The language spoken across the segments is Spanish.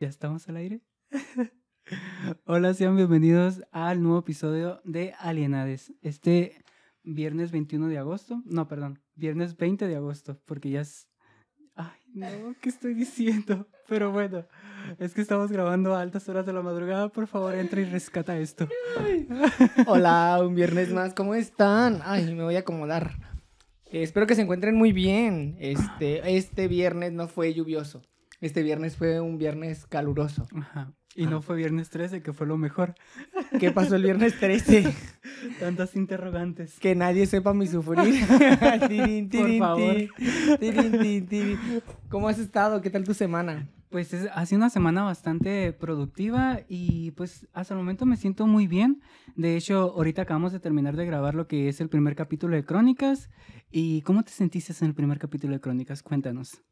¿Ya estamos al aire? Hola, sean bienvenidos al nuevo episodio de Alienades. Este viernes 21 de agosto, no, perdón, viernes 20 de agosto, porque ya es... Ay, no, ¿qué estoy diciendo? Pero bueno, es que estamos grabando a altas horas de la madrugada. Por favor, entra y rescata esto. Hola, un viernes más, ¿cómo están? Ay, me voy a acomodar. Eh, espero que se encuentren muy bien. Este, este viernes no fue lluvioso. Este viernes fue un viernes caluroso. Ajá. Y no fue viernes 13, que fue lo mejor. ¿Qué pasó el viernes 13? Tantas interrogantes. Que nadie sepa mi sufrir. Tirin, Por tirin, favor. tirin, tirin, tirin. ¿Cómo has estado? ¿Qué tal tu semana? Pues es- ha sido una semana bastante productiva y pues hasta el momento me siento muy bien. De hecho, ahorita acabamos de terminar de grabar lo que es el primer capítulo de Crónicas. ¿Y cómo te sentiste en el primer capítulo de Crónicas? Cuéntanos.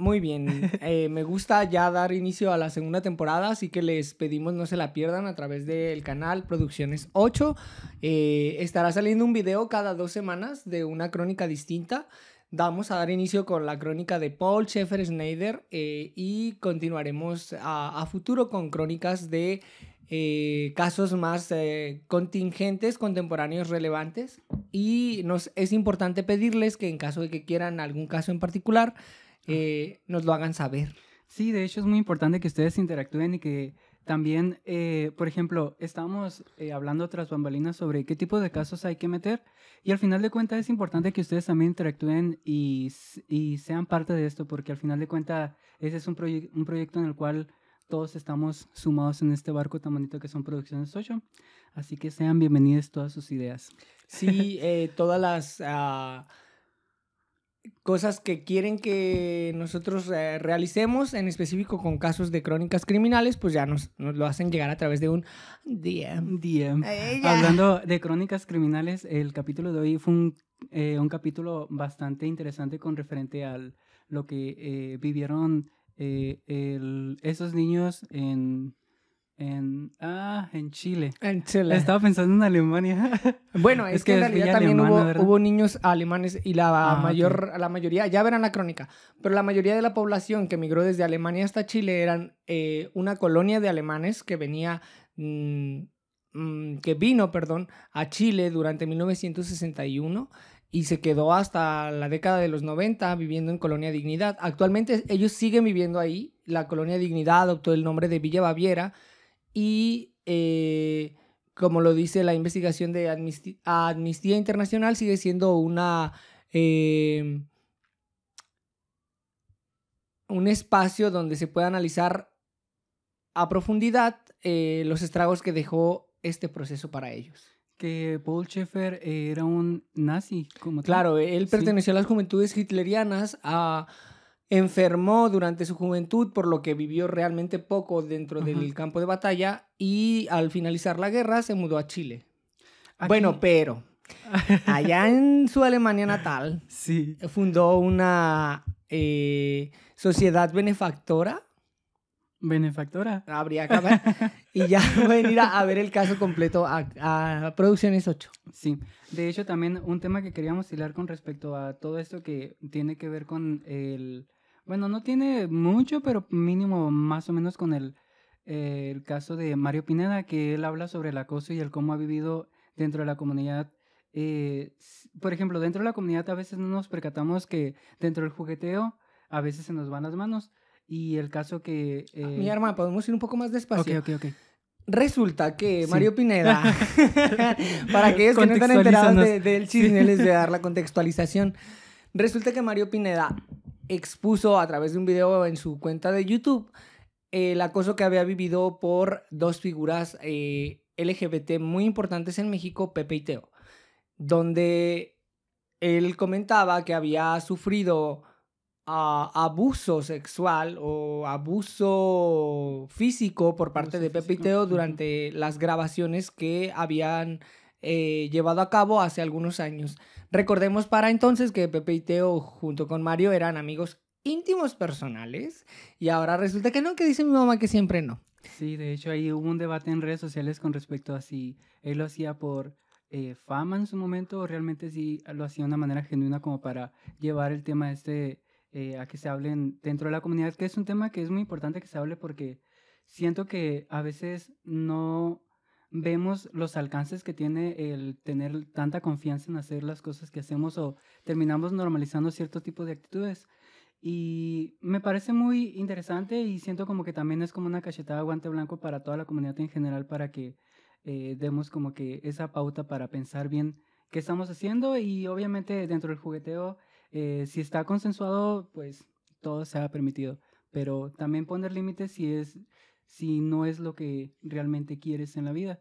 Muy bien, eh, me gusta ya dar inicio a la segunda temporada, así que les pedimos no se la pierdan a través del canal Producciones 8. Eh, estará saliendo un video cada dos semanas de una crónica distinta. Vamos a dar inicio con la crónica de Paul Schaeffer Schneider eh, y continuaremos a, a futuro con crónicas de eh, casos más eh, contingentes, contemporáneos relevantes. Y nos, es importante pedirles que en caso de que quieran algún caso en particular, eh, nos lo hagan saber. Sí, de hecho es muy importante que ustedes interactúen y que también, eh, por ejemplo, estamos eh, hablando tras bambalinas sobre qué tipo de casos hay que meter y al final de cuentas es importante que ustedes también interactúen y, sean parte de esto porque al final de cuentas ese es un, proye- un proyecto en el cual todos estamos sumados en este barco tan bonito que son Producciones 8. Así que sean bienvenidas todas sus ideas. Sí, eh, todas las ah, cosas que quieren que nosotros eh, realicemos, en específico con casos de crónicas criminales, pues ya nos, nos lo hacen llegar a través de un DM. DM. Hablando de crónicas criminales, el capítulo de hoy fue un, eh, un capítulo bastante interesante con referente a lo que eh, vivieron eh, el- esos niños en, en, ah, en Chile. En Chile. Estaba pensando en Alemania. Bueno, es, Es que, que en realidad también alemana, hubo, hubo niños alemanes y la Ah, mayor, la mayoría, ya verán la crónica, pero la mayoría de la población que migró desde Alemania hasta Chile eran eh, una colonia de alemanes que venía, mm, mm, que vino, perdón, a Chile durante 1961 y se quedó hasta la década de los 90 viviendo en Colonia Dignidad. Actualmente ellos siguen viviendo ahí. La Colonia Dignidad adoptó el nombre de Villa Baviera y, eh, como lo dice la investigación de Amnistía Internacional, sigue siendo una... eh, un espacio donde se puede analizar a profundidad eh, los estragos que dejó este proceso para ellos. que Paul Schaeffer era un nazi, como tal. Claro, él Sí. perteneció a las juventudes hitlerianas, a- enfermó durante su juventud, por lo que vivió realmente poco dentro del campo de batalla y al finalizar la guerra se mudó a Chile. Aquí- Bueno, pero allá en su Alemania natal sí. fundó una eh, sociedad benefactora, Benefactora. habría que ver, y ya pueden ir a, a ver el caso completo a, a Producciones 8. Sí, de hecho también un tema que queríamos hilar con respecto a todo esto que tiene que ver con el, bueno, no tiene mucho, pero mínimo más o menos con el, eh, el caso de Mario Pineda, que él habla sobre el acoso y el cómo ha vivido dentro de la comunidad. eh, por ejemplo, dentro de la comunidad a veces no nos percatamos que dentro del jugueteo a veces se nos van las manos. Y el caso que... eh, Mi arma, podemos ir un poco más Ok, despacio. ok, ok. Resulta que Sí. Mario Pineda, para aquellos que no están enterados de- del Sí. chisme, les voy a dar la contextualización. Resulta que Mario Pineda expuso a través de un video en su cuenta de YouTube el acoso que había vivido por dos figuras eh, LGBT muy importantes en México, Pepe y Teo, donde él comentaba que había sufrido ah, abuso sexual o abuso físico por parte Abuso de Pepe y Teo durante las grabaciones que habían eh, llevado a cabo hace algunos años. Recordemos para entonces que Pepe y Teo junto con Mario eran amigos íntimos personales y ahora resulta que no, que dice mi mamá que siempre no. Sí, de hecho ahí hubo un debate en redes sociales con respecto a si él lo hacía por eh, fama en su momento o realmente si lo hacía de una manera genuina como para llevar el tema este eh, a que se hablen dentro de la comunidad, que es un tema que es muy importante que se hable porque siento que a veces no vemos los alcances que tiene el tener tanta confianza en hacer las cosas que hacemos o terminamos normalizando cierto tipo de actitudes. Y me parece muy interesante y siento como que también es como una cachetada guante blanco para toda la comunidad en general para que eh, demos como que esa pauta para pensar bien qué estamos haciendo y obviamente dentro del jugueteo, eh, si está consensuado, pues todo se ha permitido, pero también poner límites si es si no es lo que realmente quieres en la vida.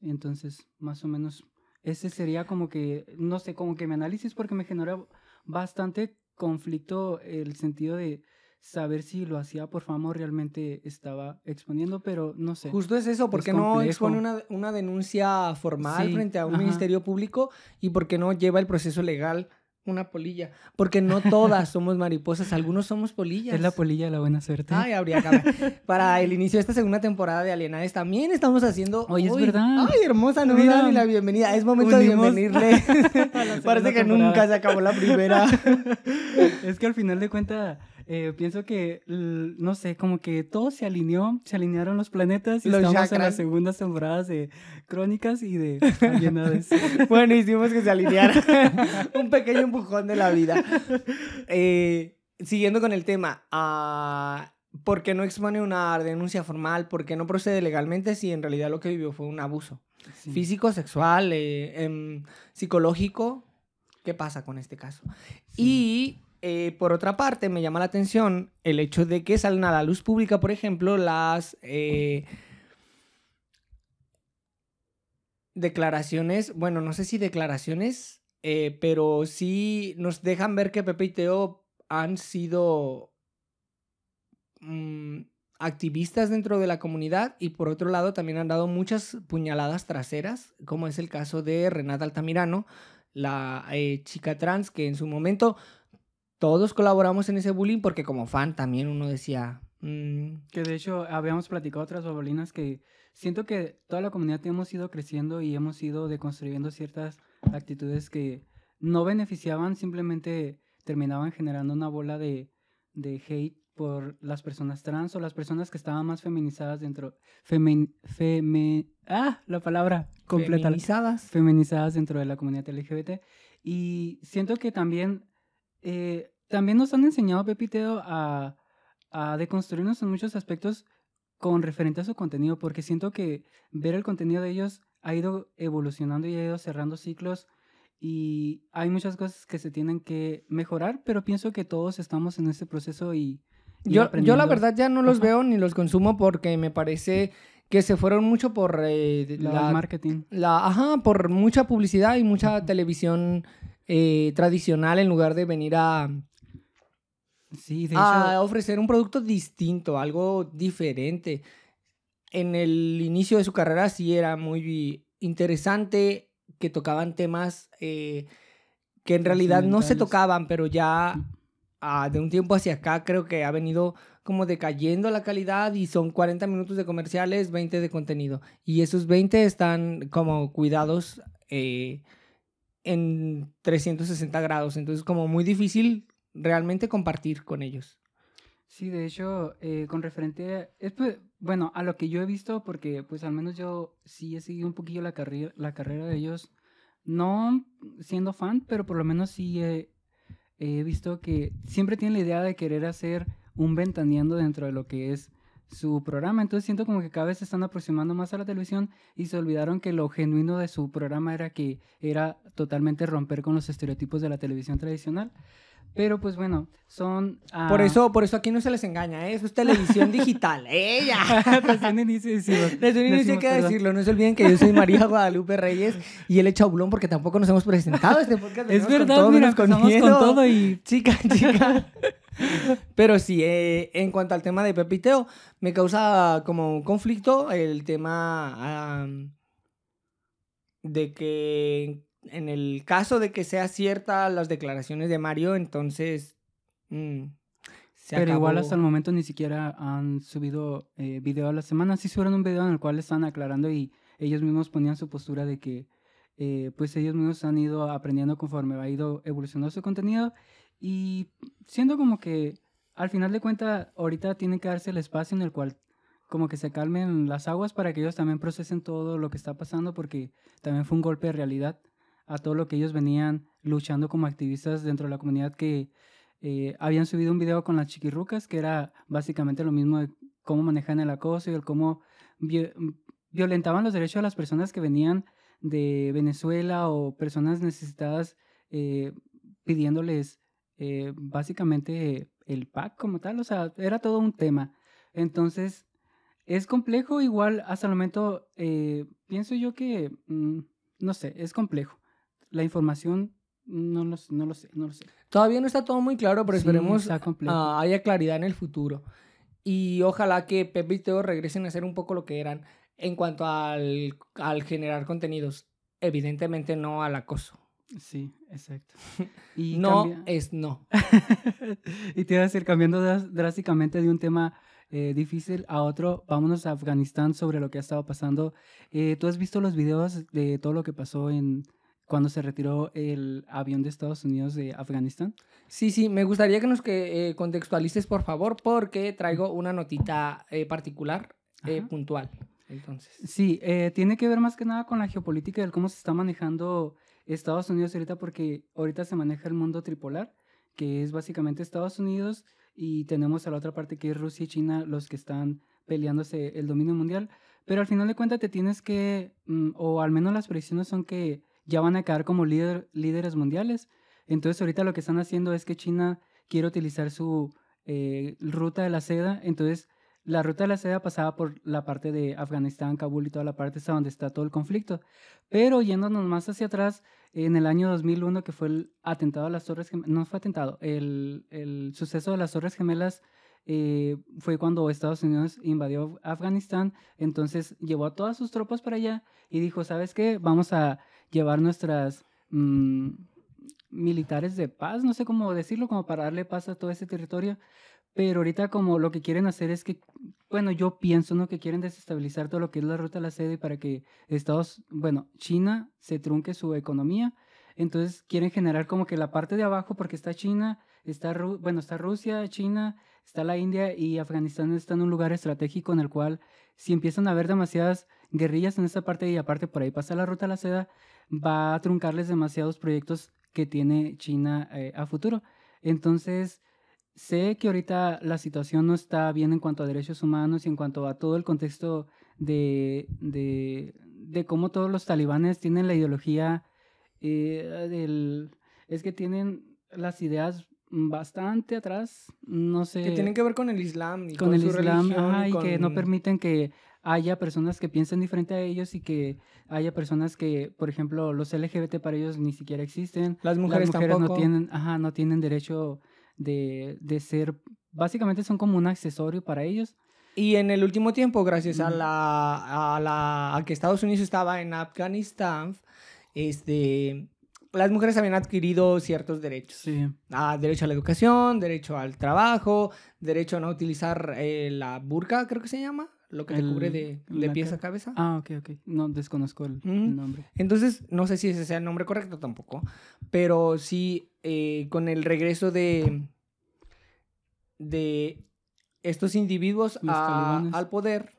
Entonces, más o menos, ese sería como que, no sé, como que mi análisis porque me genera bastante conflicto el sentido de saber si lo hacía por fama o realmente estaba exponiendo, pero no sé. Justo es eso, porque no expone una, una denuncia formal frente a un ministerio público y porque no lleva el proceso legal una polilla. Porque no todas somos mariposas, algunos somos polillas. Es la polilla de la buena suerte. Ay, habría que Para el inicio de esta segunda temporada de Alienades también estamos haciendo. Oye, es verdad. Ay, hermosa, no y la bienvenida. Es momento de bienvenirle. Parece que nunca se acabó la primera. es que al final de cuentas eh, pienso que, no sé, como que todo se alineó, se alinearon los planetas y estamos en las segundas temporadas de Crónicas y de Alienades. bueno, hicimos que se alineara. Un pequeño empujón de la vida. Eh, siguiendo con el tema, uh, ¿por qué no expone una denuncia formal? ¿Por qué no procede legalmente si en realidad lo que vivió fue un abuso? Físico, sexual, eh, em, psicológico. ¿Qué pasa con este caso? Y eh, por otra parte, me llama la atención el hecho de que salen a la luz pública, por ejemplo, las eh, declaraciones, bueno, no sé si declaraciones, eh, pero sí nos dejan ver que Pepe y Teo han sido mm, activistas dentro de la comunidad y por otro lado también han dado muchas puñaladas traseras, como es el caso de Renata Altamirano, la chica trans que en su momento todos colaboramos en ese bullying porque como fan también uno decía... Mm, que de hecho habíamos platicado otras babolinas que siento que toda la comunidad hemos ido creciendo y hemos ido deconstruyendo ciertas actitudes que no beneficiaban, simplemente terminaban generando una bola de, de hate por las personas trans o las personas que estaban más feminizadas dentro. Femen, feme, ah, la palabra completa. Feminizadas. Feminizadas dentro de la comunidad LGBT. Y siento que también eh, también nos han enseñado, Pepiteo, a, a deconstruirnos en muchos aspectos con referente a su contenido, porque siento que ver el contenido de ellos ha ido evolucionando y ha ido cerrando ciclos y hay muchas cosas que se tienen que mejorar, pero pienso que todos estamos en ese proceso y... yo, yo la verdad ya no los veo ni los consumo porque me parece que se fueron mucho por eh, la, marketing. La, ajá, por mucha publicidad y mucha televisión eh, tradicional en lugar de venir a, sí, a ofrecer un producto distinto, algo diferente. En el inicio de su carrera sí era muy interesante que tocaban temas eh, que en realidad no se tocaban, pero ya ah, de un tiempo hacia acá creo que ha venido como decayendo la calidad y son 40 minutos de comerciales, 20 de contenido. Y esos 20 están como cuidados eh, en 360 grados. Entonces, como muy difícil realmente compartir con ellos. Sí, de hecho, eh, con referente, a, pues, bueno, a lo que yo he visto, porque pues al menos yo sí he seguido un poquillo la, carrera la carrera de ellos, no siendo fan, pero por lo menos sí he, he visto que siempre tienen la idea de querer hacer un ventaneando dentro de lo que es su programa. Entonces siento como que cada vez se están aproximando más a la televisión y se olvidaron que lo genuino de su programa era que era totalmente romper con los estereotipos de la televisión tradicional. Pero pues bueno, son... Por, ah, eso, por eso aquí no se les engaña, ¿eh? eso es televisión digital. ¡Ella! Desde un inicio decimos. Desde un inicio hay que decirlo. No se olviden que yo soy María Guadalupe Reyes y él es Chaulón porque tampoco nos hemos presentado este podcast. Es verdad, con todo, mira, con, con todo y... Chica, chica. Pero sí, eh, en cuanto al tema de Pepiteo, me causa como un conflicto el tema de que en el caso de que sea cierta las declaraciones de Mario, entonces... Mm, Pero igual hasta el momento ni siquiera han subido eh, video a la semana. Sí subieron un video en el cual están aclarando y ellos mismos ponían su postura de que eh, pues ellos mismos han ido aprendiendo conforme ha ido evolucionando su contenido y siendo como que al final de cuentas ahorita tiene que darse el espacio en el cual como que se calmen las aguas para que ellos también procesen todo lo que está pasando porque también fue un golpe de realidad a todo lo que ellos venían luchando como activistas dentro de la comunidad que eh, habían subido un video con las chiquirrucas que era básicamente lo mismo de cómo manejan el acoso y el cómo violentaban los derechos de las personas que venían de Venezuela o personas necesitadas eh, pidiéndoles eh, básicamente el PAC como tal, o sea, era todo un tema. Entonces, es complejo, igual hasta el momento eh, pienso yo que, mm, no sé, es complejo. La información no lo, no lo sé, no lo sé. Todavía no está todo muy claro, pero esperemos ah, haya claridad en el futuro. Y ojalá que Pepe y Teo regresen a ser un poco lo que eran en cuanto al, al generar contenidos. Evidentemente no al acoso. Sí, exacto. Y no es no. y te iba a decir, cambiando drásticamente de un tema eh, difícil a otro, vámonos a Afganistán sobre lo que ha estado pasando. Eh, ¿Tú has visto los videos de todo lo que pasó en cuando se retiró el avión de Estados Unidos de Afganistán? Sí, sí, me gustaría que nos que, eh, contextualices, por favor, porque traigo una notita particular, puntual. Entonces. Sí, tiene que ver más que nada con la geopolítica de cómo se está manejando Estados Unidos ahorita porque ahorita se maneja el mundo tripolar, que es básicamente Estados Unidos y tenemos a la otra parte que es Rusia y China los que están peleándose el dominio mundial. Pero al final de cuentas te tienes que, mm, o al menos las predicciones son que ya van a quedar como líder, líderes mundiales. Entonces ahorita lo que están haciendo es que China quiere utilizar su eh, ruta de la seda. Entonces la ruta de la seda pasaba por la parte de Afganistán, Kabul y toda la parte esa donde está todo el conflicto. Pero yéndonos más hacia atrás, en el año 2001, que fue el atentado a las Torres Gemelas, no fue atentado, el, el suceso de las Torres Gemelas eh, fue cuando Estados Unidos invadió Afganistán, entonces llevó a todas sus tropas para allá y dijo, ¿sabes qué? Vamos a llevar nuestras mm, militares de paz, no sé cómo decirlo, como para darle paz a todo ese territorio. Pero ahorita como lo que quieren hacer es que, bueno, yo pienso, ¿no? Que quieren desestabilizar todo lo que es la ruta de la sede para que Estados, bueno, China se trunque su economía. Entonces quieren generar como que la parte de abajo, porque está China, está, bueno, está Rusia, China, está la India y Afganistán está en un lugar estratégico en el cual si empiezan a haber demasiadas guerrillas en esa parte y aparte por ahí pasa la ruta de la seda, va a truncarles demasiados proyectos que tiene China eh, a futuro. Entonces, sé que ahorita la situación no está bien en cuanto a derechos humanos y en cuanto a todo el contexto de, de, de cómo todos los talibanes tienen la ideología eh, del... Es que tienen las ideas bastante atrás, no sé... Que tienen que ver con el Islam y con, el Islam, y, que no permiten que haya personas que piensen diferente a ellos y que haya personas que, por ejemplo, los LGBT para ellos ni siquiera existen. Las mujeres, no tienen, ajá, no tienen derecho de, de ser, básicamente son como un accesorio para ellos. Y en el último tiempo, gracias a, la, a, la, a que Estados Unidos estaba en Afganistán, este, las mujeres habían adquirido ciertos derechos. Sí. Ah, derecho a la educación, derecho al trabajo, derecho a no utilizar eh, la burka, creo que se llama, lo que te cubre de, de pies a cabeza. Ah, ok, ok. No desconozco el, el, nombre. Entonces, no sé si ese sea el nombre correcto tampoco, pero sí eh, con el regreso de, de estos individuos al poder,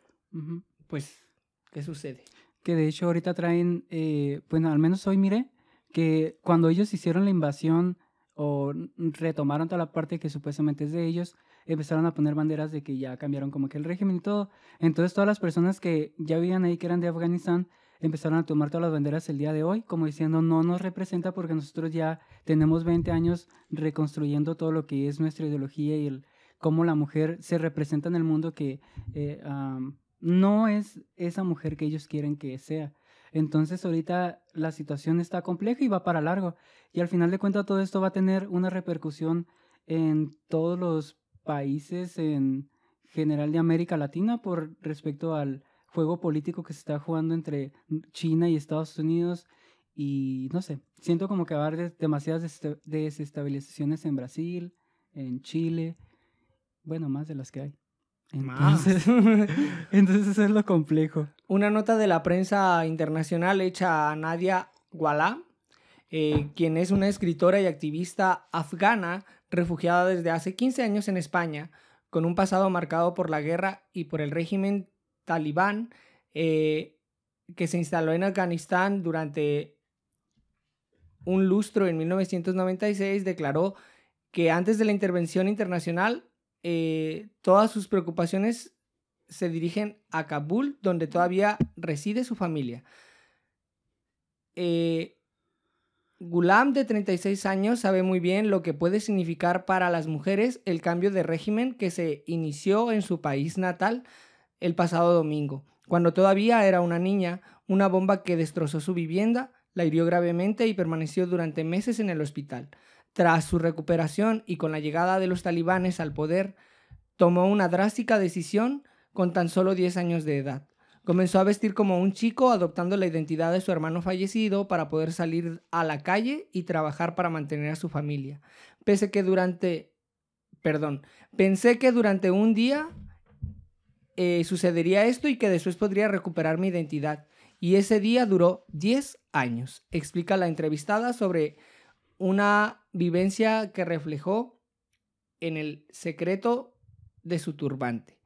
pues, ¿qué sucede? Que de hecho ahorita traen, eh, bueno, al menos hoy miré que cuando ellos hicieron la invasión o retomaron toda la parte que supuestamente es de ellos, empezaron a poner banderas de que ya cambiaron como que el régimen y todo. Entonces todas las personas que ya vivían ahí, que eran de Afganistán, empezaron a tomar todas las banderas el día de hoy, como diciendo no nos representa porque nosotros ya tenemos 20 años reconstruyendo todo lo que es nuestra ideología y el cómo la mujer se representa en el mundo que eh, no es esa mujer que ellos quieren que sea. Entonces ahorita la situación está compleja y va para largo. Y al final de cuentas todo esto va a tener una repercusión en todos los países en general de América Latina por respecto al juego político que se está jugando entre China y Estados Unidos y no sé, siento como que va a haber demasiadas desestabilizaciones en Brasil, en Chile, bueno, más de las que hay. Entonces, entonces eso es lo complejo. Una nota de la prensa internacional hecha a Nadia Wallah, eh, quien es una escritora y activista afgana refugiada desde hace 15 años en España, con un pasado marcado por la guerra y por el régimen talibán eh, que se instaló en Afganistán durante un lustro en 1996, declaró que antes de la intervención internacional, eh, todas sus preocupaciones se dirigen a Kabul, donde todavía reside su familia. Eh, Gulam, de 36 años, sabe muy bien lo que puede significar para las mujeres el cambio de régimen que se inició en su país natal el pasado domingo. Cuando todavía era una niña, una bomba que destrozó su vivienda la hirió gravemente y permaneció durante meses en el hospital. Tras su recuperación y con la llegada de los talibanes al poder, tomó una drástica decisión con tan solo 10 años de edad. Comenzó a vestir como un chico, adoptando la identidad de su hermano fallecido para poder salir a la calle y trabajar para mantener a su familia. Pese que durante... Perdón, pensé que durante un día eh, sucedería esto y que después podría recuperar mi identidad. Y ese día duró 10 años. Explica la entrevistada sobre una vivencia que reflejó en el secreto de su turbante.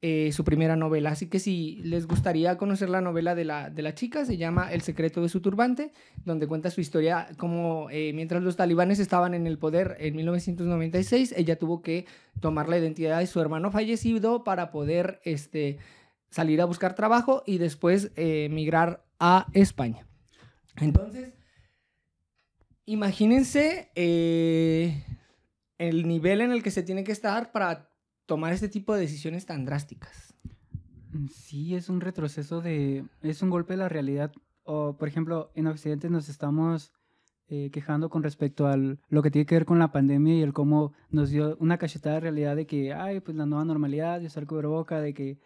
Eh, su primera novela. Así que si les gustaría conocer la novela de la, de la chica, se llama El secreto de su turbante, donde cuenta su historia como eh, mientras los talibanes estaban en el poder en 1996, ella tuvo que tomar la identidad de su hermano fallecido para poder este, salir a buscar trabajo y después eh, a España. Entonces, imagínense el nivel en el que se tiene que estar para tomar este tipo de decisiones tan drásticas. Sí, es un retroceso de, es un golpe de la realidad. O, por ejemplo, en Occidente nos estamos eh, quejando con respecto a lo que tiene que ver con la pandemia y el cómo nos dio una cachetada de realidad de que, ay, pues la nueva normalidad, de usar boca, de que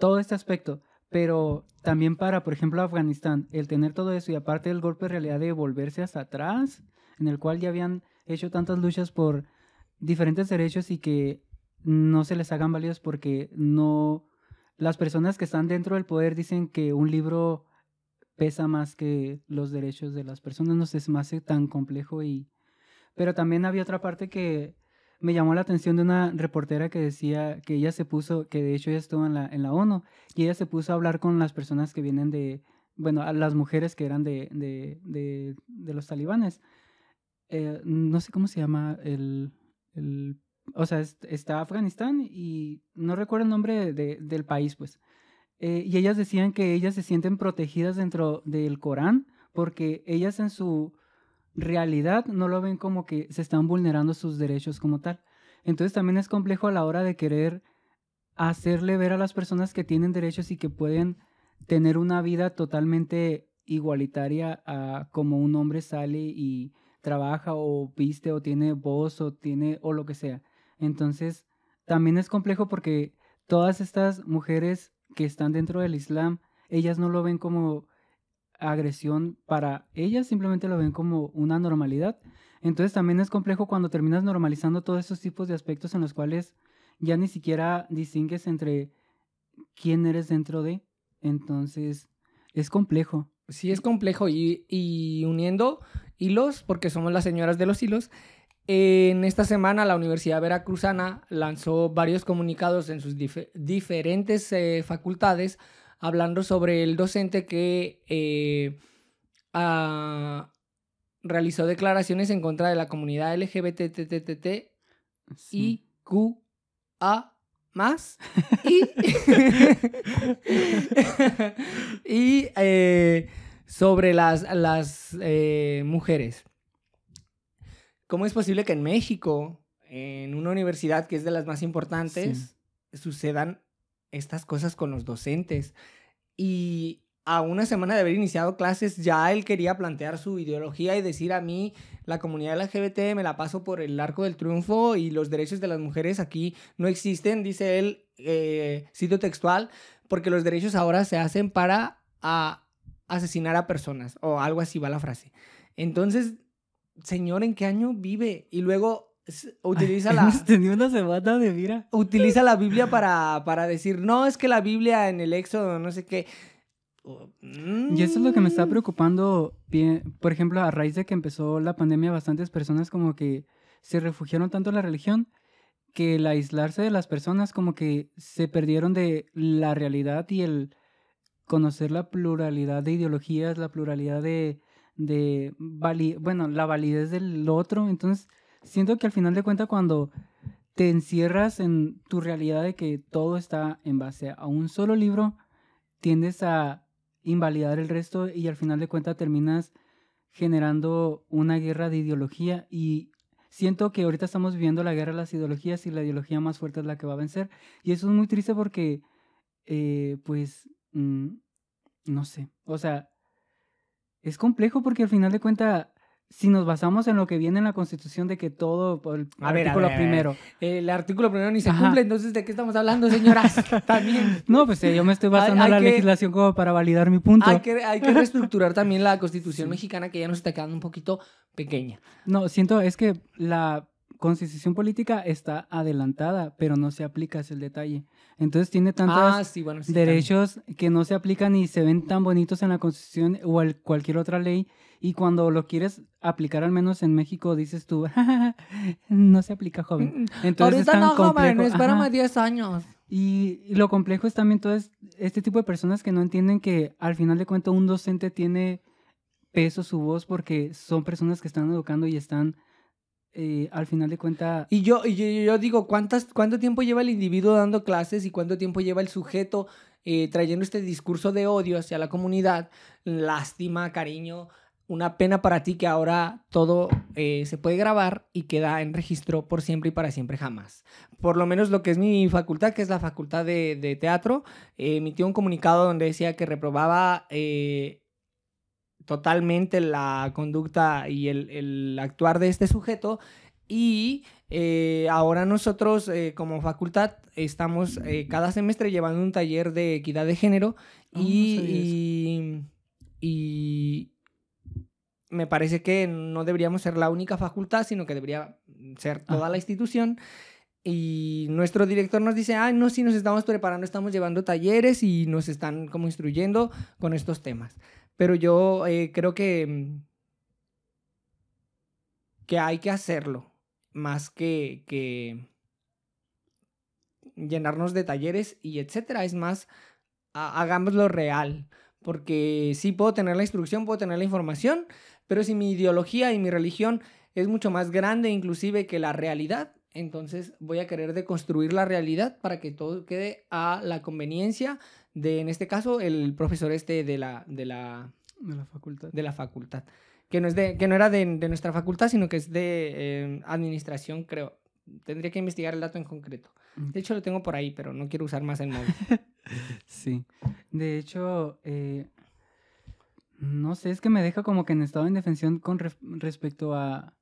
todo este aspecto. Pero también para, por ejemplo, Afganistán, el tener todo eso y aparte el golpe de realidad de volverse hasta atrás, en el cual ya habían hecho tantas luchas por diferentes derechos y que no se les hagan válidos porque no las personas que están dentro del poder dicen que un libro pesa más que los derechos de las personas, no me hace tan complejo y pero también había otra parte que me llamó la atención de una reportera que decía que ella se puso, que de hecho ella estuvo en la, ONU, y ella se puso a hablar con las personas que vienen de, bueno, a las mujeres que eran de, de, de, de los talibanes. Eh, no sé cómo se llama el, el o sea, está Afganistán y no recuerdo el nombre del país, pues. Eh, y ellas decían que ellas se sienten protegidas dentro del Corán porque ellas en su realidad no lo ven como que se están vulnerando sus derechos como tal. Entonces también es complejo a la hora de querer hacerle ver a las personas que tienen derechos y que pueden tener una vida totalmente igualitaria a como un hombre sale y trabaja o viste o tiene voz o tiene o lo que sea. Entonces, también es complejo porque todas estas mujeres que están dentro del Islam, ellas no lo ven como agresión para ellas, simplemente lo ven como una normalidad. Entonces también es complejo cuando terminas normalizando todos esos tipos de aspectos en los cuales ya ni siquiera distingues entre quién eres dentro de. Entonces, es complejo. Sí, es complejo y, y uniendo hilos, porque somos las señoras de los hilos, en esta semana la Universidad Veracruzana lanzó varios comunicados en sus diferentes eh, facultades hablando sobre el docente que eh, realizó declaraciones en contra de la comunidad LGBTTTT y QA más y, y eh, sobre las, las mujeres. ¿Cómo es posible que en México, en una universidad que es de las más importantes, sucedan estas cosas con los docentes? Y a una semana de haber iniciado clases, ya él quería plantear su ideología y decir a mí, la comunidad LGBT me la paso por el arco del triunfo y los derechos de las mujeres aquí no existen, dice él, eh, textual, porque los derechos ahora se hacen para asesinar a personas, o algo así va la frase. Entonces, señor, ¿en qué año vive? Y luego utiliza la... Tenía una semana de mira. Utiliza la Biblia para, para decir, no, es que la Biblia en el Éxodo, no sé qué. Y eso es lo que me está mm. preocupando. Por ejemplo, a raíz de que empezó la pandemia, bastantes personas como que se refugiaron tanto en la religión que el aislarse de las personas como que se perdieron de la realidad y el conocer la pluralidad de ideologías, la pluralidad de, de bueno, la validez del otro. Entonces, siento que al final de cuentas cuando te encierras en tu realidad de que todo está en base a un solo libro, tiendes a invalidar el resto y al final de cuentas terminas generando una guerra de ideología y siento que ahorita estamos viviendo la guerra de las ideologías y la ideología más fuerte es la que va a vencer. Y eso es muy triste porque eh, pues Mm, no sé, o sea, es complejo porque al final de cuentas, si nos basamos en lo que viene en la Constitución de que todo, el artículo primero. El artículo primero ni se cumple, entonces ¿de qué estamos hablando, señoras? también. No, pues eh, yo me estoy basando en la legislación como para validar mi punto. Hay que, hay que reestructurar también la Constitución mexicana que ya nos está quedando un poquito pequeña. No, siento, es que la constitución política está adelantada, pero no se aplica, es el detalle. Entonces tiene tantos ah, derechos que no se aplican y se ven tan bonitos en la constitución o en cualquier otra ley. Y cuando lo quieres aplicar, al menos en México, dices tú, no se aplica, joven. Mm, Entonces Ahorita no, joven, espérame 10 años. Y, lo complejo es también todo este tipo de personas que no entienden que al final de cuentas un docente tiene peso su voz porque son personas que están educando y están eh, al final de cuentas... Y yo, yo, digo, ¿cuántas, ¿cuánto tiempo lleva el individuo dando clases y cuánto tiempo lleva el sujeto eh, trayendo este discurso de odio hacia la comunidad? Lástima, cariño, una pena para ti que ahora todo eh, se puede grabar y queda en registro por siempre y para siempre jamás. Por lo menos lo que es mi facultad, que es la facultad de, de teatro, emitió un comunicado donde decía que reprobaba totalmente la conducta y el, actuar de este sujeto. Y eh, ahora nosotros eh, como facultad estamos eh, cada semestre llevando un taller de equidad de género y, y, me parece que no deberíamos ser la única facultad, sino que debería ser toda la institución. Y nuestro director nos dice, ah, no, sí, nos estamos preparando, estamos llevando talleres y nos están como instruyendo con estos temas. Pero yo eh, creo que, mm, que hay que hacerlo, más que, que llenarnos de talleres y etcétera. Es más, hagámoslo real. Porque sí puedo tener la instrucción, puedo tener la información, pero si mi ideología y mi religión es mucho más grande inclusive que la realidad, entonces voy a querer deconstruir la realidad para que todo quede a la conveniencia de, en este caso, el profesor este de la, de la, de la facultad. De la facultad. Que no, es de, que no era de, nuestra facultad, sino que es de eh, administración, creo. Tendría que investigar el dato en concreto. De hecho, lo tengo por ahí, pero no quiero usar más el móvil. sí. De hecho, eh, no sé, es que me deja como que en estado de indefensión con respecto a,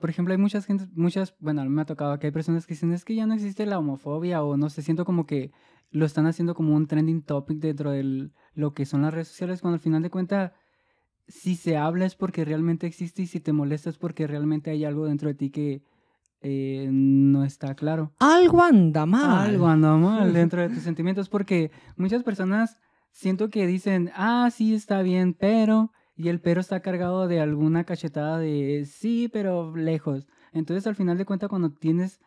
por ejemplo, hay muchas gente, muchas, bueno, a me ha tocado que hay personas que dicen, es que ya no existe la homofobia o no sé, siento como que lo están haciendo como un trending topic dentro de lo que son las redes sociales, cuando al final de cuentas, si se habla es porque realmente existe y si te molesta es porque realmente hay algo dentro de ti que eh, no está claro. Algo anda mal. Algo anda mal dentro de tus sentimientos porque muchas personas siento que dicen, ah, sí, está bien, pero y el pero está cargado de alguna cachetada de sí, pero lejos. Entonces, al final de cuentas, cuando tienes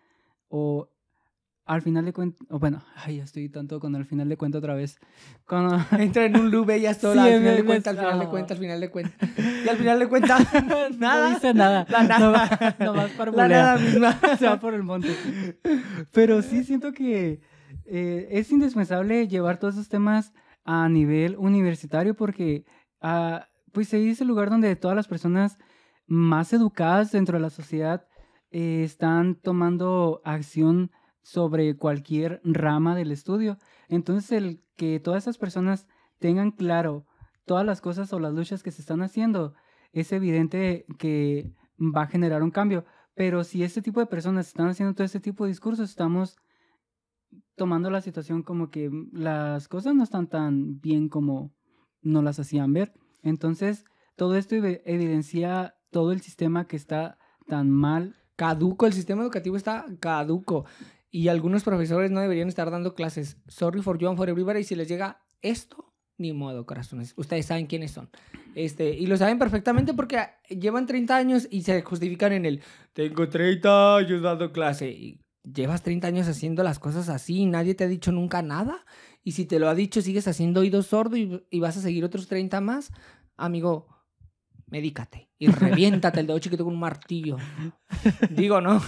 o al final de cuentas, bueno, ay, ya estoy tanto con al final de cuentas otra vez. Cuando entra en un loop ella sola, al final de cuentas, al final de cuentas, al final de cuentas. Y al final de cuentas, nada. No dice nada. La nada. No, más para La nada misma. Se va por el monte. Pero sí siento que eh, es indispensable llevar todos esos temas a nivel universitario porque uh, pues ahí es el lugar donde todas las personas más educadas dentro de la sociedad eh, están tomando acción sobre cualquier rama del estudio. Entonces, el que todas esas personas tengan claro todas las cosas o las luchas que se están haciendo, es evidente que va a generar un cambio. Pero si este tipo de personas están haciendo todo este tipo de discursos, estamos tomando la situación como que las cosas no están tan bien como no las hacían ver. Entonces, todo esto evidencia todo el sistema que está tan mal. Caduco, el sistema educativo está caduco. Y algunos profesores no deberían estar dando clases. Sorry for you and for everybody. Y si les llega esto, Ni modo, corazones. Ustedes saben quiénes son. Este, y lo saben perfectamente porque llevan 30 años y se justifican en el tengo 30 años dando clase. Llevas 30 años haciendo las cosas así y nadie te ha dicho nunca nada. Y si te lo ha dicho, sigues haciendo oído sordo y, y vas a seguir otros 30 más. Amigo, medícate y reviéntate el dedo chiquito con un martillo. Digo, ¿no?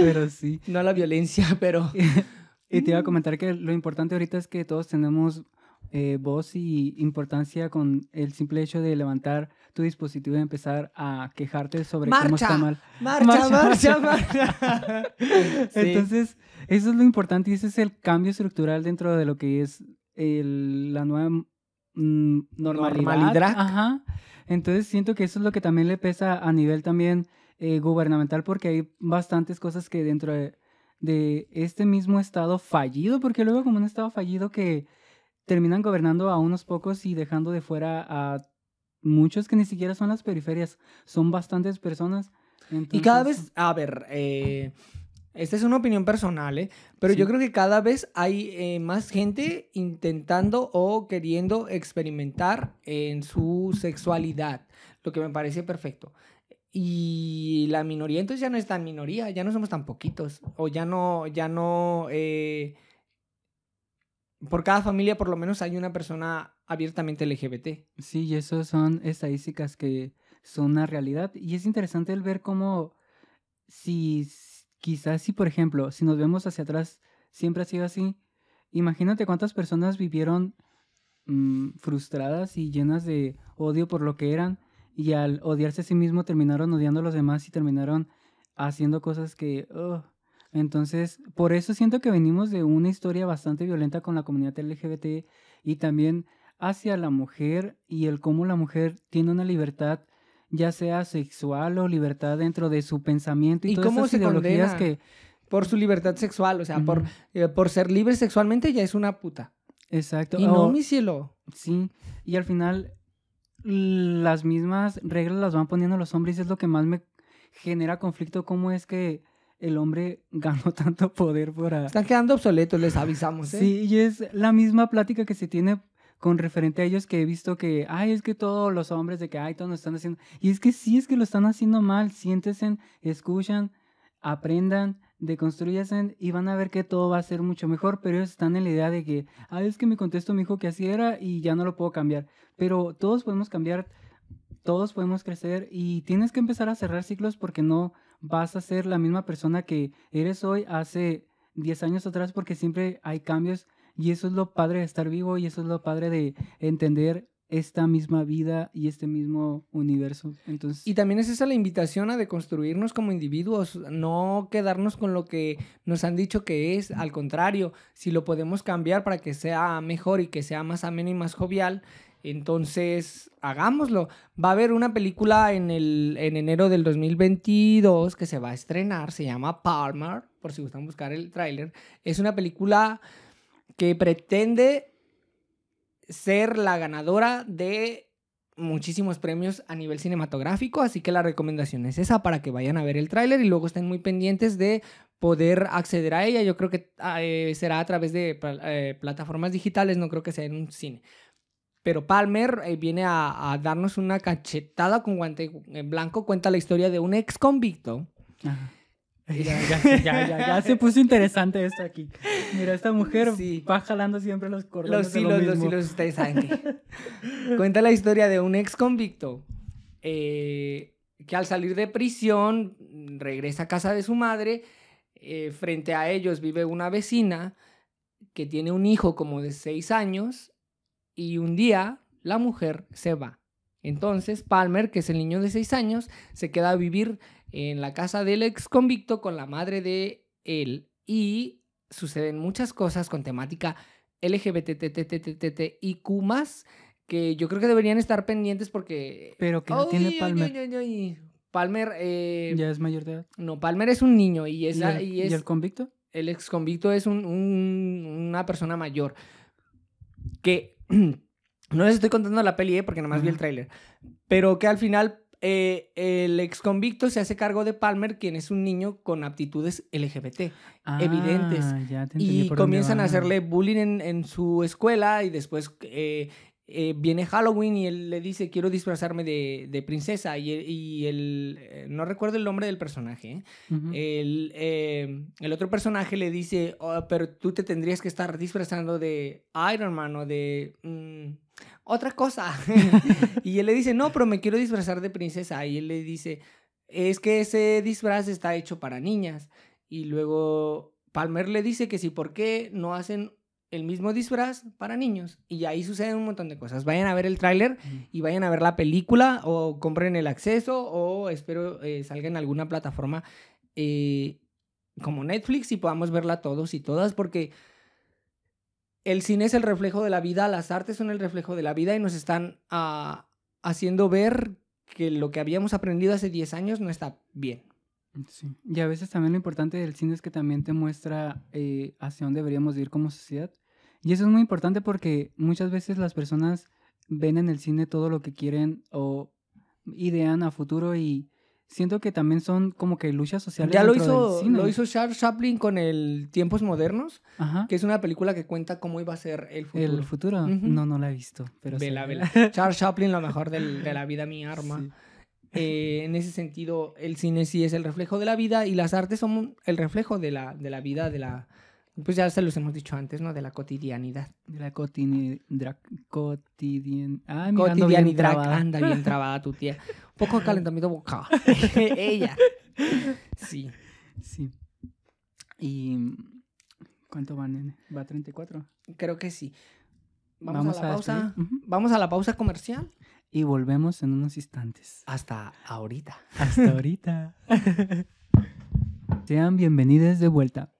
Pero sí. No la violencia, pero... y te iba a comentar que lo importante ahorita es que todos tenemos eh, voz y importancia con el simple hecho de levantar tu dispositivo y empezar a quejarte sobre cómo está mal. Marcha, marcha, marcha. Entonces, eso es lo importante y ese es el cambio estructural dentro de lo que es el, la nueva mm, normalidad. Normalidad. Ajá. Entonces siento que eso es lo que también le pesa a nivel también eh, gubernamental porque hay bastantes cosas que dentro de, de, este mismo estado fallido, porque luego como un estado fallido que terminan gobernando a unos pocos y dejando de fuera a muchos que ni siquiera son las periferias, son bastantes personas. Y cada vez, a ver, eh, esta es una opinión personal, ¿eh? pero yo creo que cada vez hay eh, más gente intentando o queriendo experimentar en su sexualidad, lo que me parece perfecto. Y la minoría entonces ya no es tan minoría, ya no somos tan poquitos, o ya no, ya no, eh, por cada familia por lo menos hay una persona abiertamente LGBT. Sí, y eso son estadísticas que son una realidad. Y es interesante el ver cómo si quizás si, por ejemplo, si nos vemos hacia atrás, siempre ha sido así, imagínate cuántas personas vivieron mm, frustradas y llenas de odio por lo que eran y al odiarse a sí mismo terminaron odiando a los demás y terminaron haciendo cosas que... Entonces, por eso siento que venimos de una historia bastante violenta con la comunidad LGBT y también hacia la mujer y el cómo la mujer tiene una libertad ya sea sexual o libertad dentro de su pensamiento y, ¿Y cómo se ideologías que por su libertad sexual, o sea, por, eh, por ser libre sexualmente ya es una puta. Exacto. Y no, mi cielo. Sí, y al final las mismas reglas las van poniendo los hombres y es lo que más me genera conflicto, cómo es que el hombre ganó tanto poder por... Están quedando obsoletos, les avisamos. ¿eh? Sí, y es la misma plática que se tiene con referente a ellos que he visto que, ay, es que todos los hombres de que, ay, todos lo están haciendo. Y es que sí, es que lo están haciendo mal. Siéntesen, escuchan, aprendan, deconstruyanse y van a ver que todo va a ser mucho mejor. Pero ellos están en la idea de que, ay, es que mi contexto me dijo que así era y ya no lo puedo cambiar. Pero todos podemos cambiar, todos podemos crecer y tienes que empezar a cerrar ciclos porque no vas a ser la misma persona que eres hoy hace 10 años atrás porque siempre hay cambios y eso es lo padre de estar vivo y eso es lo padre de entender esta misma vida y este mismo universo. Entonces... Y también es esa la invitación a deconstruirnos como individuos, no quedarnos con lo que nos han dicho que es, al contrario, si lo podemos cambiar para que sea mejor y que sea más ameno y más jovial, entonces hagámoslo. Va a haber una película en, el, en enero del 2022 que se va a estrenar, se llama Palmer, por si gustan buscar el tráiler. Es una película que pretende ser la ganadora de muchísimos premios a nivel cinematográfico, así que la recomendación es esa para que vayan a ver el tráiler y luego estén muy pendientes de poder acceder a ella. Yo creo que eh, será a través de eh, plataformas digitales, no creo que sea en un cine. Pero Palmer eh, viene a, a, darnos una cachetada con guante blanco, cuenta la historia de un ex convicto Ajá ya, ya, ya, ya, se puso interesante esto aquí. Mira, esta mujer va jalando siempre los cordones. Los hilos, los hilos, ustedes saben que. Cuenta la historia de un ex convicto eh, que al salir de prisión regresa a casa de su madre. Eh, frente a ellos vive una vecina que tiene un hijo como de seis años y un día la mujer se va. Entonces Palmer, que es el niño de seis años, se queda a vivir en la casa del ex convicto con la madre de él y suceden muchas cosas con temática LGBTTTTTIQ+, que yo creo que deberían estar pendientes porque... Pero que no tiene Palmer. Palmer... Eh, ¿Ya es mayor de edad? No, Palmer es un niño y es... ¿Y el, convicto? El ex convicto es un, una persona mayor que... no les estoy contando la peli, ¿eh? porque nomás vi el tráiler. Pero que al final eh, el ex convicto se hace cargo de Palmer, quien es un niño con aptitudes LGBT evidentes. Ah, ya te entendí Y comienzan a hacerle bullying en, en su escuela y después eh, eh, viene Halloween y él le dice, quiero disfrazarme de, de princesa. Y, el, eh, no recuerdo el nombre del personaje. ¿eh? El, eh, el otro personaje le dice, "Oh, pero tú te tendrías que estar disfrazando de Iron Man o de mm, otra cosa. y él le dice, no, pero me quiero disfrazar de princesa. Y él le dice, es que ese disfraz está hecho para niñas. Y luego Palmer le dice que sí, ¿por qué no hacen el mismo disfraz para niños? Y ahí suceden un montón de cosas. Vayan a ver el tráiler y vayan a ver la película o compren el acceso o espero eh, salga en alguna plataforma eh, como Netflix y podamos verla todos y todas porque el cine es el reflejo de la vida, las artes son el reflejo de la vida y nos están ah, haciendo ver que lo que habíamos aprendido hace 10 años no está bien. Sí. Y a veces también lo importante del cine es que también te muestra eh, hacia dónde deberíamos ir como sociedad. Y eso es muy importante porque muchas veces las personas ven en el cine todo lo que quieren o idean a futuro y siento que también son como que luchas sociales. Ya lo hizo, cine. lo hizo Charles Chaplin con el Tiempos Modernos, Ajá. que es una película que cuenta cómo iba a ser el futuro. El futuro. No, no la he visto. Pero Vela, sé. vela. Charles Chaplin, lo mejor del- de la vida, mi arma. Sí. Eh, en ese sentido, el cine sí es el reflejo de la vida y las artes son el reflejo de la, de la vida, de la... Pues ya se los hemos dicho antes, ¿no? De la cotidianidad. De la cotini- dra-. Ah, Cotidianidad. trabada. Anda bien trabada tu tía. Un poco de calentamiento vocal. Ella. Sí. Sí. ¿Y cuánto va, nene? ¿Va a 34? Creo que sí. Vamos, a la pausa. Vamos a la pausa comercial. Y volvemos en unos instantes. Hasta ahorita. Hasta ahorita. Sean bienvenidos de vuelta.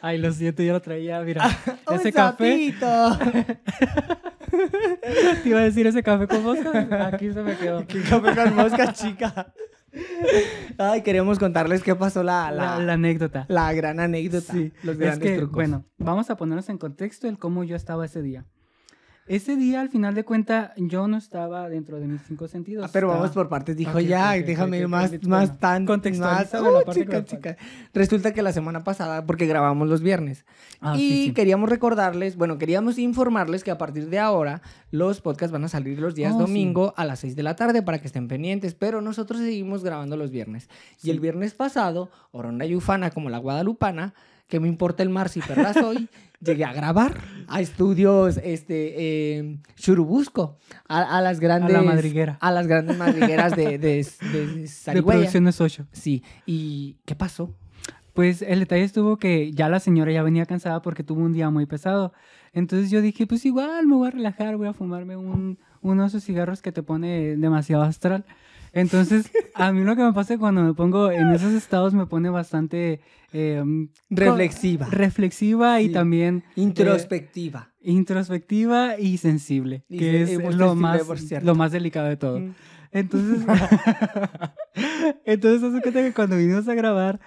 Ay, lo siento, yo lo traía, mira. Ese ¡Un café, te iba a decir ese café con moscas. Aquí se me quedó. ¡Qué café con mosca, chica! Ay, queremos contarles qué pasó la, La, la, la anécdota. la gran anécdota. Sí, los es grandes que, trucos. bueno, vamos a ponernos en contexto el cómo yo estaba ese día. Ese día, al final de cuenta, yo no estaba dentro de mis cinco sentidos. Ah, pero estaba- vamos por partes. Dijo, Ok, ya, ok, ok, déjame ok, más, ok, más bueno, tan... contextualiza más- Oh, que chica, chica. Resulta que la semana pasada, porque grabamos los viernes, Ah, y sí, sí. queríamos recordarles, bueno, queríamos informarles que a partir de ahora los podcasts van a salir los días Oh, sí. domingo a las 6 de la tarde para que estén pendientes, pero nosotros seguimos grabando los viernes. Y el Sí. viernes pasado, Oronda y Ufana, como la guadalupana, que me importa el mar si perra soy, llegué a grabar a estudios este, eh, Churubusco, a, a las grandes... madriguera. A las grandes madrigueras de, de, de De. Producciones 8. Sí, ¿y qué pasó? Pues el detalle estuvo que ya la señora ya venía cansada porque tuvo un día muy pesado. Entonces yo dije, pues igual me voy a relajar, voy a fumarme un, uno de esos cigarros que te pone demasiado astral. Entonces, a mí lo que me pasa cuando me pongo en esos estados me pone bastante eh, Reflexiva. reflexiva y Sí. también Introspectiva. eh, introspectiva y sensible, Y que es y lo más, lo más delicado de todo. Mm. Entonces, entonces hace cuenta que cuando vinimos a grabar,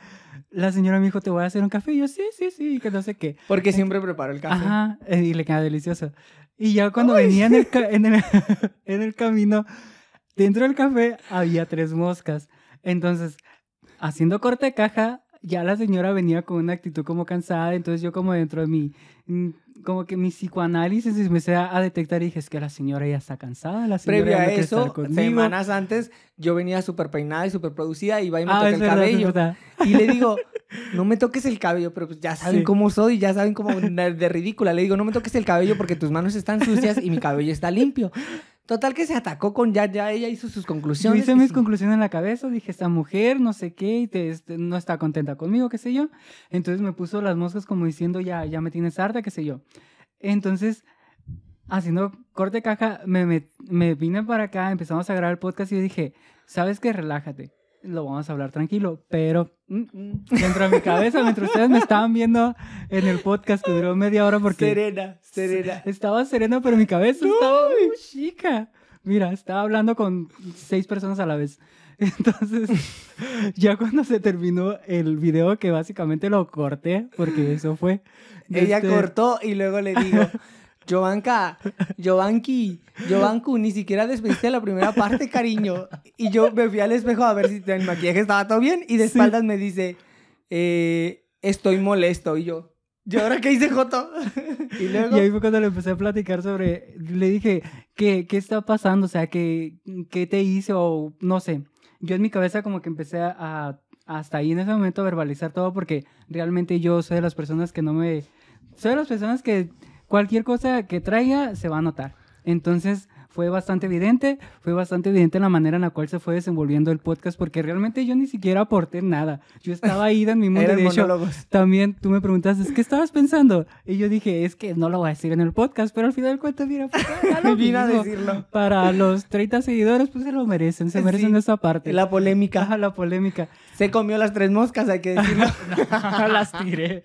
la señora me dijo, te voy a hacer un café. Y yo, sí, sí, sí, y que no sé qué. Porque siempre preparo el café. Ajá, eh, y le queda delicioso. Y ya cuando venía en el, en, el, en el camino, dentro del café había tres moscas. Entonces, haciendo corte de caja, ya la señora venía con una actitud como cansada. Entonces yo como dentro de mi, mm, como que mi psicoanálisis empecé a, a detectar y dije, es que la señora ya está cansada. La señora Previo a eso, conmigo". semanas antes, yo venía súper peinada y súper producida y va y me Ah, el verdad, cabello. Y le digo, no me toques el cabello, pero pues ya saben Sí. cómo soy, ya saben cómo de ridícula. Le digo, no me toques el cabello porque tus manos están sucias y mi cabello está limpio. Total que se atacó con ya, ya ella hizo sus Yo conclusiones. hice que mis sí. conclusiones en la cabeza, dije, esta mujer, no sé qué, y te- este, no está contenta conmigo, qué sé yo. Entonces me puso las moscas como diciendo, ya, ya me tienes harta, qué sé yo. Entonces, haciendo corte caja, me, me, me vine para acá, empezamos a grabar el podcast y yo dije, ¿sabes qué? Relájate, lo vamos a hablar tranquilo, pero mm, mm, dentro de mi cabeza, mientras ustedes me estaban viendo en el podcast que duró media hora porque... Serena, serena. Estaba sereno, pero mi cabeza estaba muy chica. Mira, estaba hablando con seis personas a la vez. Entonces, ya cuando se terminó el video, que básicamente lo corté, porque eso fue. Ella este, cortó y luego le digo, Jovanka, Jovanki, Jovanku, ni siquiera despediste la primera parte, cariño. Y yo me fui al espejo a ver si el maquillaje estaba todo bien y de espaldas me dice, eh, estoy molesto. Y yo, ¿y ahora qué hice, Joto? y, luego... y ahí fue cuando le empecé a platicar sobre, le dije, ¿qué, qué está pasando? O sea, ¿qué, ¿qué te hice? O no sé. Yo en mi cabeza como que empecé a, hasta ahí en ese momento a verbalizar todo porque realmente yo soy de las personas que no me... Soy de las personas que cualquier cosa que traiga se va a notar. Entonces fue bastante evidente, fue bastante evidente la manera en la cual se fue desenvolviendo el podcast, porque realmente yo ni siquiera aporté nada. Yo estaba ahí en mi mundo. de hecho, también tú me preguntaste, ¿qué estabas pensando? Y yo dije, es que no lo voy a decir en el podcast, pero al final del cuento, mira, pues, vine a decirlo. Para los 30 seguidores, pues se lo merecen, se merecen esa parte. La polémica. Ajá, la polémica. Se comió las tres moscas, hay que decirlo. las tiré.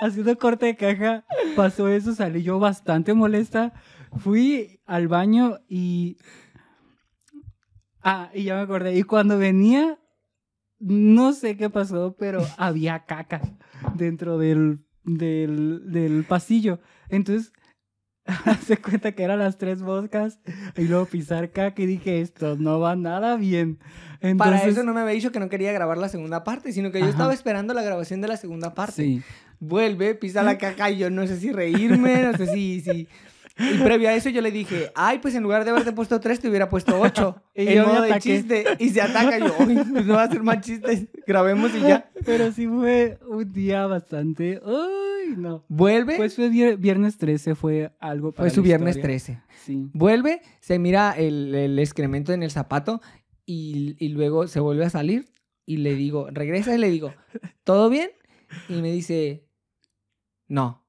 Haciendo corte de caja, pasó eso, salí yo bastante molesta fui al baño y... Ah, y ya me acordé. Y cuando venía, no sé qué pasó, pero había caca dentro del, del, del pasillo. Entonces, se cuenta que eran las tres moscas y luego pisar caca y dije, esto no va nada bien. Para eso no me había dicho que no quería grabar la segunda parte, sino que yo estaba esperando la grabación de la segunda parte. Sí. Vuelve, pisa la caca y yo no sé si reírme, no sé si, si, y previo a eso yo le dije, ay, pues en lugar de haberte puesto tres, te hubiera puesto ocho. y en yo modo de chiste. Y se ataca. Y yo, uy, pues no va a hacer más chistes. Grabemos y ya. Pero sí fue un día bastante. Uy, no. Vuelve. Pues fue viernes 13, fue algo para Fue su viernes 13. Sí. Vuelve, se mira el, el excremento en el zapato y, y luego se vuelve a salir. Y le digo, regresa y le digo, ¿todo bien? Y me dice, no,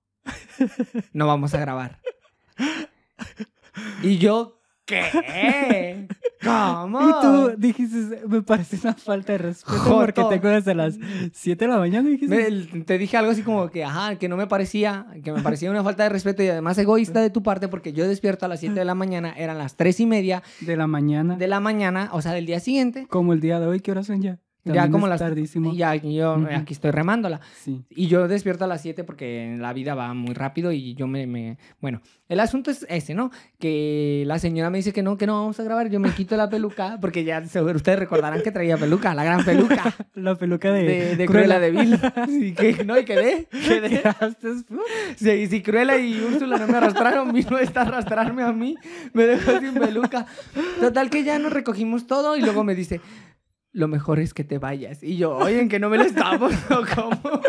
no vamos a grabar. Y yo, ¿qué? ¿Cómo? Y tú dijiste, me parece una falta de respeto porque te acuerdas a las 7 de la mañana. Dijiste. te dije algo así como que, ajá, que no me parecía, que me parecía una falta de respeto y además egoísta de tu parte porque yo despierto a las 7 de la mañana, eran las 3 y media. De la mañana. De la mañana, o sea, del día siguiente. Como el día de hoy, ¿qué horas son ya? Ya como las tardísimo. Ya yo aquí estoy remándola. Sí. Y yo despierto a las 7 porque la vida va muy rápido y yo me, me, Bueno, el asunto es ese, ¿no? Que la señora me dice que no, que no vamos a grabar. Yo me quito la peluca porque ya ustedes recordarán que traía peluca, la gran peluca. la peluca de... De, Cruella de Vil. Sí, que, no, y quedé. Quedé. sí, si Cruella y Úrsula no me arrastraron, vino esta a arrastrarme a mí. Me dejó sin peluca. Total que ya nos recogimos todo y luego me dice lo mejor es que te vayas. Y yo, oye, ¿en que no me lo estamos? ¿Cómo?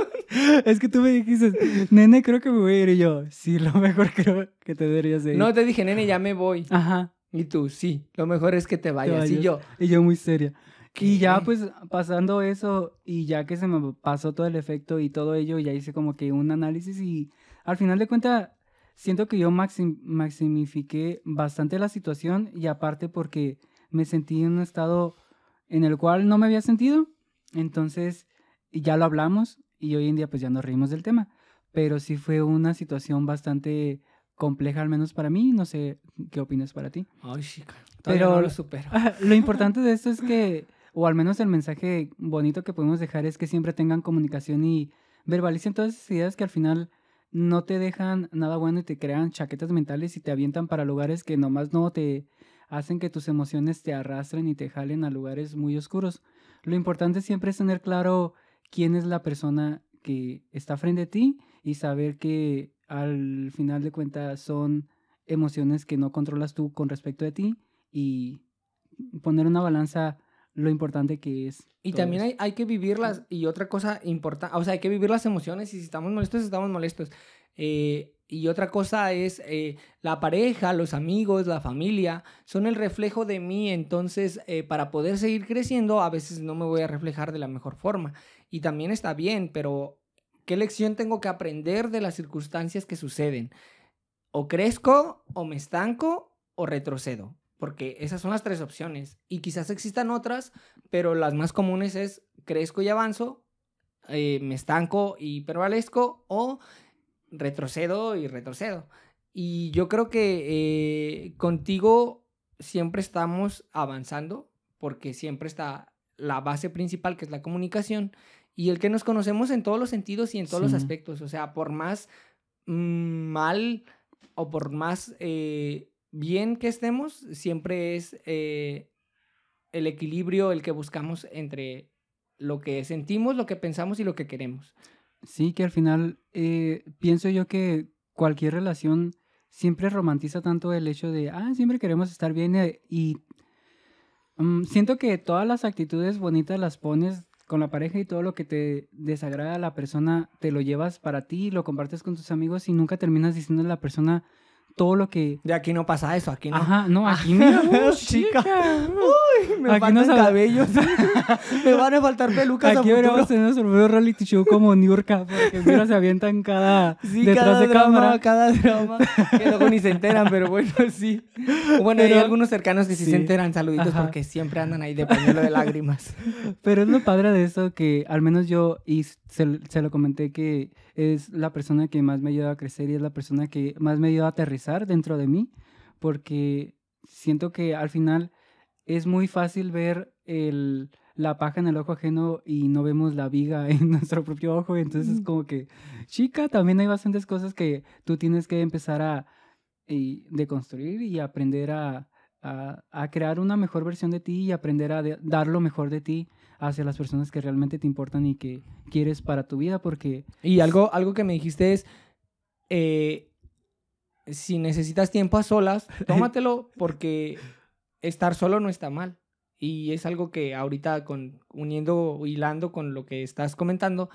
es que tú me dijiste, nene, creo que me voy a ir. Y yo, sí, lo mejor creo que te deberías ir. No, te dije, nene, ya me voy. Ajá. Y tú, sí, lo mejor es que te vayas. Y yo. Y yo muy seria. Y ya pues pasando eso y ya que se me pasó todo el efecto y todo ello, ya hice como que un análisis y al final de cuentas siento que yo maximifiqué bastante la situación y aparte porque me sentí en un estado en el cual no me había sentido. Entonces, ya lo hablamos y hoy en día pues ya nos reímos del tema. Pero sí fue una situación bastante compleja, al menos para mí. No sé qué opinas para ti. Ay, chica. Pero lo supero. Lo importante de esto es que, o al menos el mensaje bonito que podemos dejar es que siempre tengan comunicación y verbalicen todas esas ideas que al final no te dejan nada bueno y te crean chaquetas mentales y te avientan para lugares que nomás no te hacen que tus emociones te arrastren y te jalen a lugares muy oscuros. Lo importante siempre es tener claro quién es la persona que está frente a ti y saber que al final de cuentas son emociones que no controlas tú con respecto a ti y poner una balanza lo importante que es. Y también hay, hay, que vivirlas y otra cosa importante, o sea, hay que vivir las emociones y si estamos molestos, estamos molestos. Eh, y otra cosa es eh, la pareja, los amigos, la familia, son el reflejo de mí, entonces eh, para poder seguir creciendo a veces no me voy a reflejar de la mejor forma. Y también está bien, pero ¿qué lección tengo que aprender de las circunstancias que suceden? O crezco, o me estanco, o retrocedo. Porque esas son las tres opciones. Y quizás existan otras, pero las más comunes es crezco y avanzo, me estanco y prevalezco, o retrocedo y retrocedo. Y yo creo que eh, contigo siempre estamos avanzando porque siempre está la base principal que es la comunicación y el que nos conocemos en todos los sentidos y en todos los aspectos. O sea, por más mm, mal o por más eh, bien que estemos, siempre es eh, el equilibrio el que buscamos entre lo que sentimos, lo que pensamos y lo que queremos. Sí, que al final eh, pienso yo que cualquier relación siempre romantiza tanto el hecho de, ah, siempre queremos estar bien eh, y mm, siento que todas las actitudes bonitas las pones con la pareja y todo lo que te desagrada a la persona te lo llevas para ti, lo compartes con tus amigos y nunca terminas diciendo a la persona todo lo que... De aquí no pasa eso, aquí no. Ajá, no, aquí mira, uh, Chica. Uy, me Aquí faltan no cabellos. me van a faltar pelucas Aquí deberíamos tener nuestro propio reality show como Niurka, porque mira, se avientan cada Sí, detrás cada de drama, cámara. cada drama. Que luego ni se enteran, pero bueno, sí. Bueno, hay Pero- algunos cercanos que sí, sí. se enteran, saluditos, Ajá. porque siempre andan ahí de pañuelo de lágrimas. Pero es lo padre de eso que al menos yo, y se, se lo comenté, que es la persona que más me ayuda a crecer y es la persona que más me ayuda a aterrizar dentro de mí, porque siento que al final es muy fácil ver el, la paja en el ojo ajeno y no vemos la viga en nuestro propio ojo, entonces es como que, chica, también hay bastantes cosas que tú tienes que empezar a y deconstruir y aprender a, a, a crear una mejor versión de ti y aprender a de- dar lo mejor de ti hacia las personas que realmente te importan y que quieres para tu vida, porque Y algo, algo que me dijiste es, eh, si necesitas tiempo a solas, tómatelo porque estar solo no está mal. Y es algo que ahorita con, uniendo, hilando con lo que estás comentando,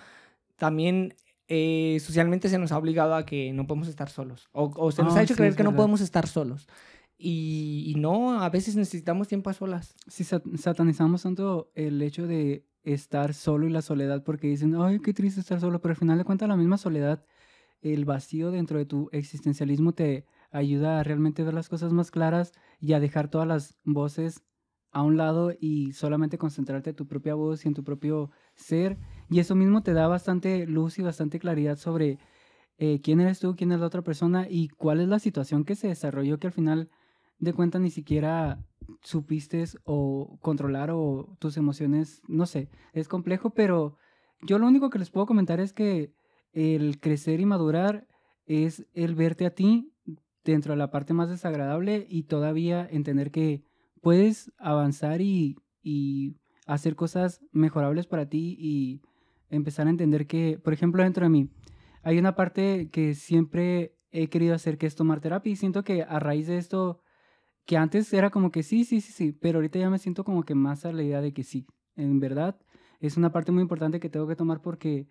también eh, socialmente se nos ha obligado a que no podemos estar solos. O, o se nos Ah, ha hecho sí, creer que no podemos estar solos. Y, no, a veces necesitamos tiempo a solas. si sat- satanizamos tanto el hecho de estar solo y la soledad porque dicen, ay, qué triste estar solo, pero al final de cuentas la misma soledad, el vacío dentro de tu existencialismo te ayuda a realmente ver las cosas más claras y a dejar todas las voces a un lado y solamente concentrarte en tu propia voz y en tu propio ser. Y eso mismo te da bastante luz y bastante claridad sobre eh, quién eres tú, quién es la otra persona y cuál es la situación que se desarrolló que al final de cuentas ni siquiera supiste o controlar o tus emociones, no sé, es complejo, pero yo lo único que les puedo comentar es que el crecer y madurar es el verte a ti dentro de la parte más desagradable y todavía entender que puedes avanzar y, y hacer cosas mejorables para ti y empezar a entender que, por ejemplo, dentro de mí, hay una parte que siempre he querido hacer que es tomar terapia y siento que a raíz de esto que antes era como que sí, sí, sí, sí, pero ahorita ya me siento como que más a la idea de que sí. En verdad, es una parte muy importante que tengo que tomar porque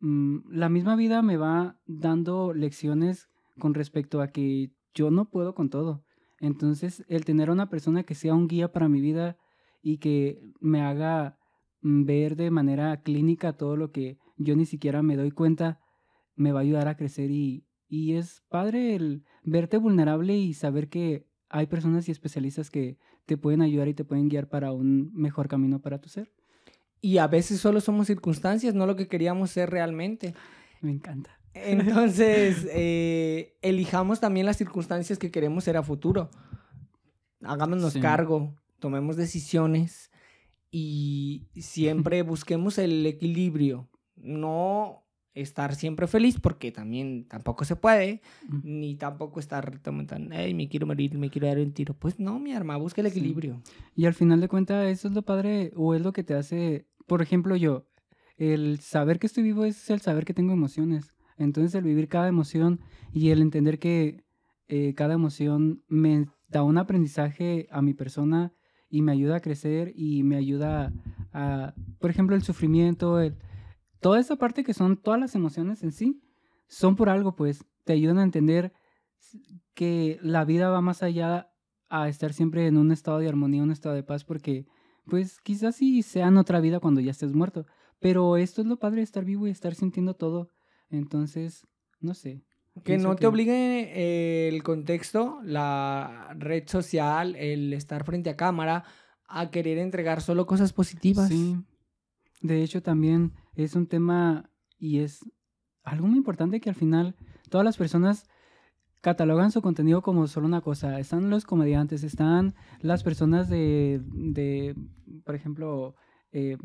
mm, la misma vida me va dando lecciones con respecto a que yo no puedo con todo. Entonces, el tener una persona que sea un guía para mi vida y que me haga mm, ver de manera clínica todo lo que yo ni siquiera me doy cuenta, me va a ayudar a crecer y, y es padre el verte vulnerable y saber que hay personas y especialistas que te pueden ayudar y te pueden guiar para un mejor camino para tu ser. Y a veces solo somos circunstancias, no lo que queríamos ser realmente. Me encanta. Entonces, eh, elijamos también las circunstancias que queremos ser a futuro. Hagámonos Sí. cargo, tomemos decisiones y siempre busquemos el equilibrio. No estar siempre feliz porque también tampoco se puede, ni tampoco estar tan, "Ay, me quiero morir, me quiero dar un tiro. Pues no, mi arma, busca el Sí. equilibrio. Y al final de cuentas, eso es lo padre o es lo que te hace, por ejemplo, yo, el saber que estoy vivo es el saber que tengo emociones. Entonces, el vivir cada emoción y el entender que eh, cada emoción me da un aprendizaje a mi persona y me ayuda a crecer y me ayuda a, por ejemplo, el sufrimiento, el, toda esa parte que son todas las emociones en sí, son por algo, pues, te ayudan a entender que la vida va más allá a estar siempre en un estado de armonía, un estado de paz, porque pues quizás sí sea en otra vida cuando ya estés muerto, pero esto es lo padre de estar vivo y estar sintiendo todo. Entonces, no sé. Que no te obligue el contexto, la red social, el estar frente a cámara, a querer entregar solo cosas positivas. Sí. De hecho, también es un tema y es algo muy importante que al final todas las personas catalogan su contenido como solo una cosa. Están los comediantes, están las personas de, de por ejemplo, eh,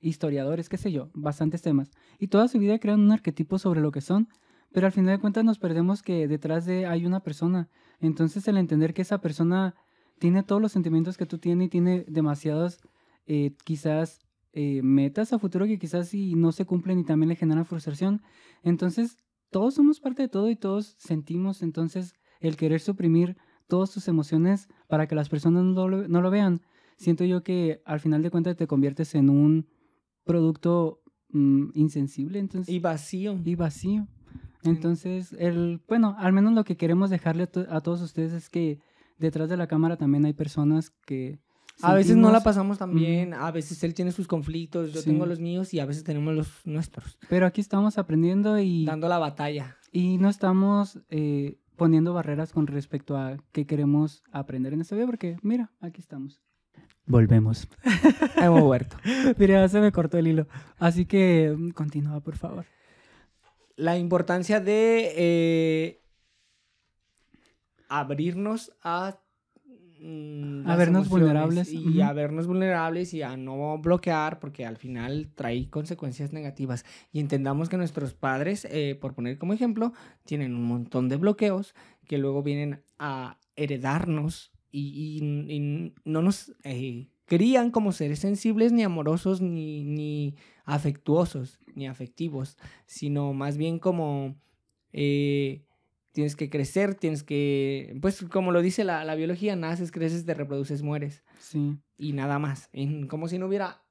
historiadores, qué sé yo, bastantes temas. Y toda su vida crean un arquetipo sobre lo que son, pero al final de cuentas nos perdemos que detrás de hay una persona. Entonces el entender que esa persona tiene todos los sentimientos que tú tienes y tiene demasiadas, eh, quizás, eh, metas a futuro que quizás si no se cumplen y también le generan frustración. Entonces, todos somos parte de todo y todos sentimos. Entonces, el querer suprimir todas tus emociones para que las personas no lo, no lo vean, siento yo que al final de cuentas te conviertes en un producto mm, insensible entonces, Y vacío. y vacío. Entonces, el, bueno, al menos lo que queremos dejarle a, to- a todos ustedes es que detrás de la cámara también hay personas que... A veces no la pasamos tan bien, a veces él tiene sus conflictos, yo Sí. tengo los míos y a veces tenemos los nuestros. Pero aquí estamos aprendiendo y, Dando la batalla. y no estamos eh, poniendo barreras con respecto a qué queremos aprender en esta vida, porque mira, aquí estamos. Volvemos. Hemos vuelto. Mira, se me cortó el hilo. Así que mm, continúa, por favor. La importancia de eh, abrirnos a... mm, A vernos vulnerables, Y a vernos vulnerables y a no bloquear porque al final trae consecuencias negativas. Y entendamos que nuestros padres, eh, por poner como ejemplo, tienen un montón de bloqueos que luego vienen a heredarnos y, y- y no nos eh, crían como seres sensibles, ni amorosos, ni, ni afectuosos, ni afectivos, sino más bien como eh, tienes que crecer, tienes que, pues como lo dice la, la biología, naces, creces, te reproduces, mueres Sí. y nada más. En- como si no hubiera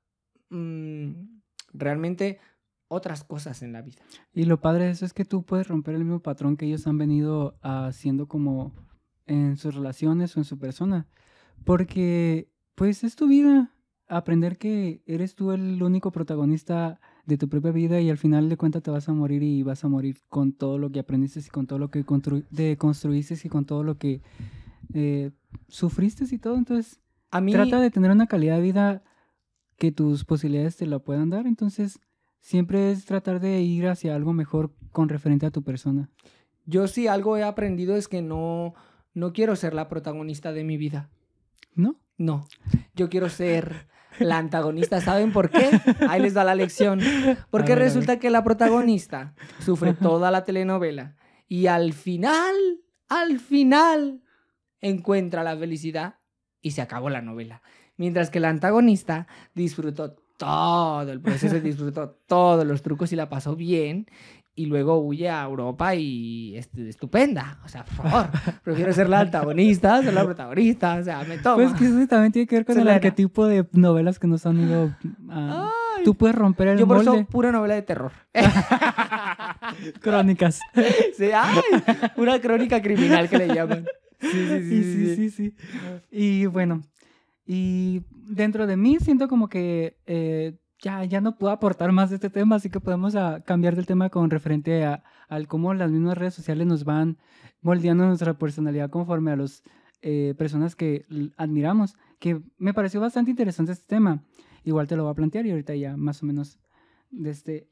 mm, realmente otras cosas en la vida. Y lo padre de eso es que tú puedes romper el mismo patrón que ellos han venido haciendo como en sus relaciones o en su persona. Porque, pues, es tu vida. Aprender que eres tú el único protagonista de tu propia vida y al final de cuentas te vas a morir y vas a morir con todo lo que aprendiste y con todo lo que de construiste y con todo lo que eh, sufriste y todo. Entonces, A mí, trata de tener una calidad de vida que tus posibilidades te la puedan dar. Entonces, siempre es tratar de ir hacia algo mejor con referente a tu persona. yo sí algo he aprendido es que no, no quiero ser la protagonista de mi vida. ¿No? No, yo quiero ser la antagonista. ¿Saben por qué? Ahí les da la lección. Porque ver, resulta que la protagonista sufre toda la telenovela y al final, al final, encuentra la felicidad y se acabó la novela. Mientras que la antagonista disfrutó todo el proceso, disfrutó todos los trucos y la pasó bien. Y luego huye a Europa y es estupenda. O sea, por favor, prefiero ser la antagonista, ser la protagonista. O sea, me toma. Pues que eso también tiene que ver con el Selena. arquetipo de novelas que nos han ido... Ay, tú puedes romper el yo por eso molde. pura novela de terror. Crónicas. Sí, ay, una crónica criminal que le llaman. Sí, sí, Sí, sí, sí, sí. Y bueno, y dentro de mí siento como que eh, ya, ya no puedo aportar más de este tema, así que podemos ah, cambiar del tema con referente a, al cómo las mismas redes sociales nos van moldeando nuestra personalidad conforme a las personas que admiramos, que me pareció bastante interesante este tema. Igual te lo voy a plantear y ahorita ya más o menos de este...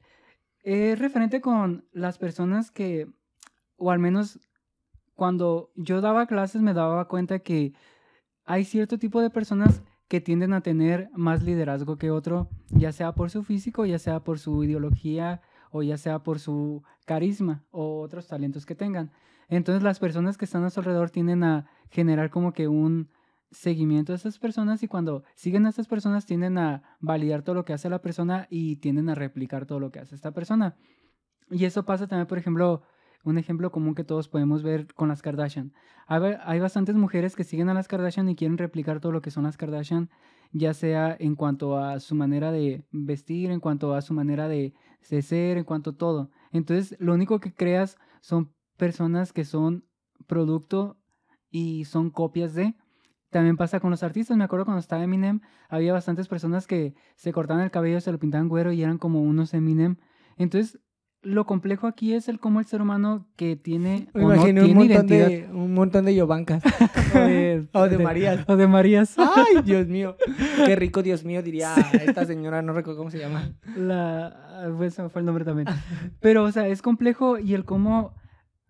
Es referente con las personas que, o al menos cuando yo daba clases me daba cuenta que hay cierto tipo de personas que tienden a tener más liderazgo que otro, ya sea por su físico, ya sea por su ideología o ya sea por su carisma o otros talentos que tengan. Entonces las personas que están a su alrededor tienden a generar como que un seguimiento a esas personas y cuando siguen a estas personas tienden a validar todo lo que hace la persona y tienden a replicar todo lo que hace esta persona. Y eso pasa también, por ejemplo, un ejemplo común que todos podemos ver con las Kardashian. Hay, ba- hay bastantes mujeres que siguen a las Kardashian y quieren replicar todo lo que son las Kardashian, ya sea en cuanto a su manera de vestir, en cuanto a su manera de, de ser, en cuanto a todo. Entonces, lo único que creas son personas que son producto y son copias de. También pasa con los artistas. Me acuerdo cuando estaba Eminem, había bastantes personas que se cortaban el cabello, se lo pintaban güero y eran como unos Eminem. Entonces, lo complejo aquí es el cómo el ser humano que tiene Me o no imaginé un montón, identidad de, un montón de Yovancas. o de, O de Marías. o de Marías. Ay, Dios mío. Qué rico, Dios mío, diría esta señora, no recuerdo cómo se llama. La, pues, fue el nombre también. Pero, o sea, es complejo y el cómo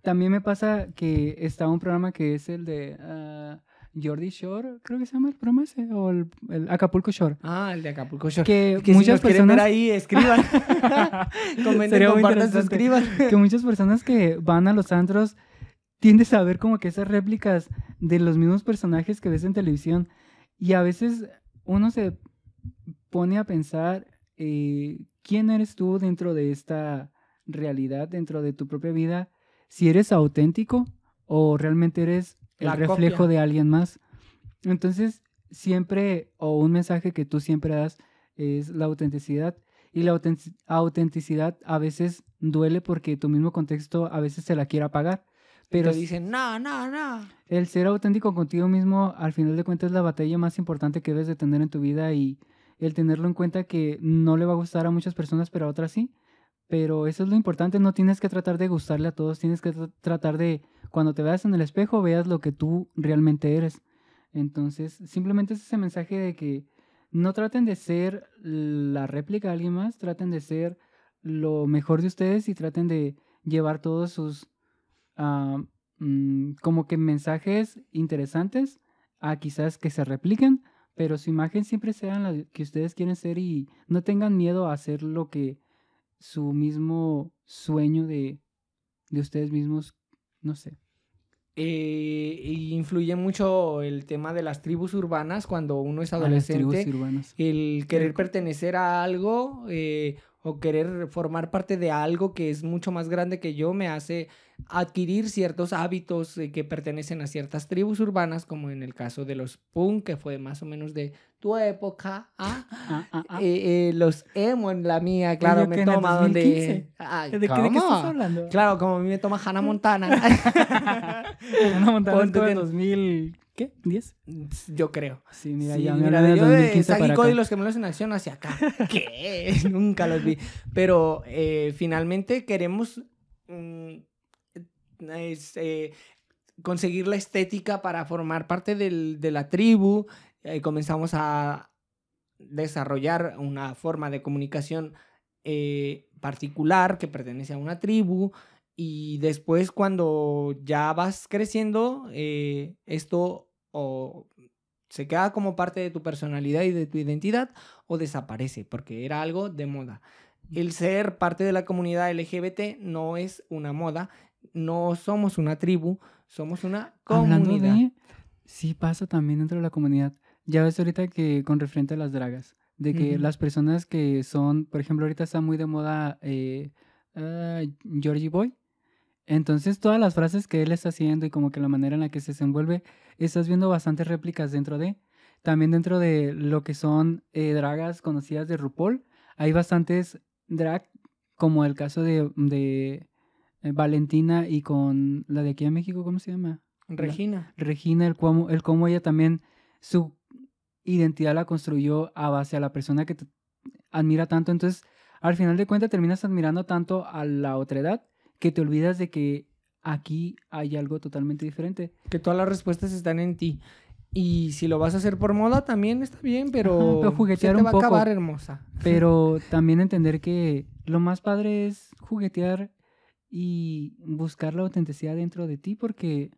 también me pasa que está un programa que es el de ah, Jordi Shore, creo que se llama el programa ese, o el, el Acapulco Shore. Ah, el de Acapulco Shore. Que, Que muchas si nos quieren ver personas... ahí, escriban. Comenten, suscriban. que muchas personas que van a los antros tiendes a ver como que esas réplicas de los mismos personajes que ves en televisión y a veces uno se pone a pensar eh, quién eres tú dentro de esta realidad, dentro de tu propia vida, si eres auténtico o realmente eres el La reflejo copia. de alguien más. Entonces, siempre, o un mensaje que tú siempre das es la autenticidad. Y la autentic- autenticidad a veces duele porque tu mismo contexto a veces se la quiere apagar. Pero Pero dicen, no, no, no. el ser auténtico contigo mismo, al final de cuentas, es la batalla más importante que debes de tener en tu vida y el tenerlo en cuenta que no le va a gustar a muchas personas, pero a otras sí. Pero eso es lo importante, no tienes que tratar de gustarle a todos, tienes que tra- tratar de, cuando te veas en el espejo, veas lo que tú realmente eres. Entonces, simplemente es ese mensaje de que no traten de ser la réplica de alguien más, traten de ser lo mejor de ustedes y traten de llevar todos sus ah, mm, como que mensajes interesantes a quizás que se repliquen, pero su imagen siempre sea la que ustedes quieren ser y no tengan miedo a hacer lo que su mismo sueño de, de ustedes mismos, no sé. Eh, y influye mucho el tema de las tribus urbanas cuando uno es adolescente. urbanas. El querer pertenecer a algo eh, o querer formar parte de algo que es mucho más grande que yo me hace adquirir ciertos hábitos eh, que pertenecen a ciertas tribus urbanas, como en el caso de los punk, que fue más o menos de tu época. ¿ah? Ah, ah. Eh, eh, los emo en la mía, claro, me toma donde... 2015. Ay, ¿De, qué, de qué ¿cómo? estás hablando? Claro, como a mí me toma Hannah Montana. En 2000, ¿qué? ¿10? yo creo. Sí, mira, Sí, ya me mira, yo de 2015 Sagi para Cody y acá. los gemelos en acción hacia acá. ¿Qué? Nunca los vi. Pero eh, finalmente queremos mm, es, conseguir la estética para formar parte del- de la tribu. Eh, comenzamos a desarrollar una forma de comunicación eh, particular que pertenece a una tribu. Y después cuando ya vas creciendo, eh, esto o se queda como parte de tu personalidad y de tu identidad o desaparece porque era algo de moda. El ser parte de la comunidad LGBT no es una moda, no somos una tribu, somos una Hablando comunidad. de, sí pasa también dentro de la comunidad. Ya ves ahorita que con referente a las dragas, de que las personas que son, por ejemplo, ahorita está muy de moda eh, ah, Georgie Boy. Entonces todas las frases que él está haciendo y como que la manera en la que se desenvuelve, estás viendo bastantes réplicas dentro de. También dentro de lo que son eh, dragas conocidas de RuPaul, hay bastantes drag, como el caso de, de eh, Valentina y con la de aquí en México, ¿cómo se llama? Regina. Regina, el cómo, el cómo ella también su identidad la construyó a base a la persona que te admira tanto. Entonces, al final de cuentas, terminas admirando tanto a la otra edad que te olvidas de que aquí hay algo totalmente diferente. Que todas las respuestas están en ti. Y si lo vas a hacer por moda también está bien, pero, Ajá, pero juguetear se te un va poco. a acabar hermosa. Pero también entender que lo más padre es juguetear y buscar la autenticidad dentro de ti porque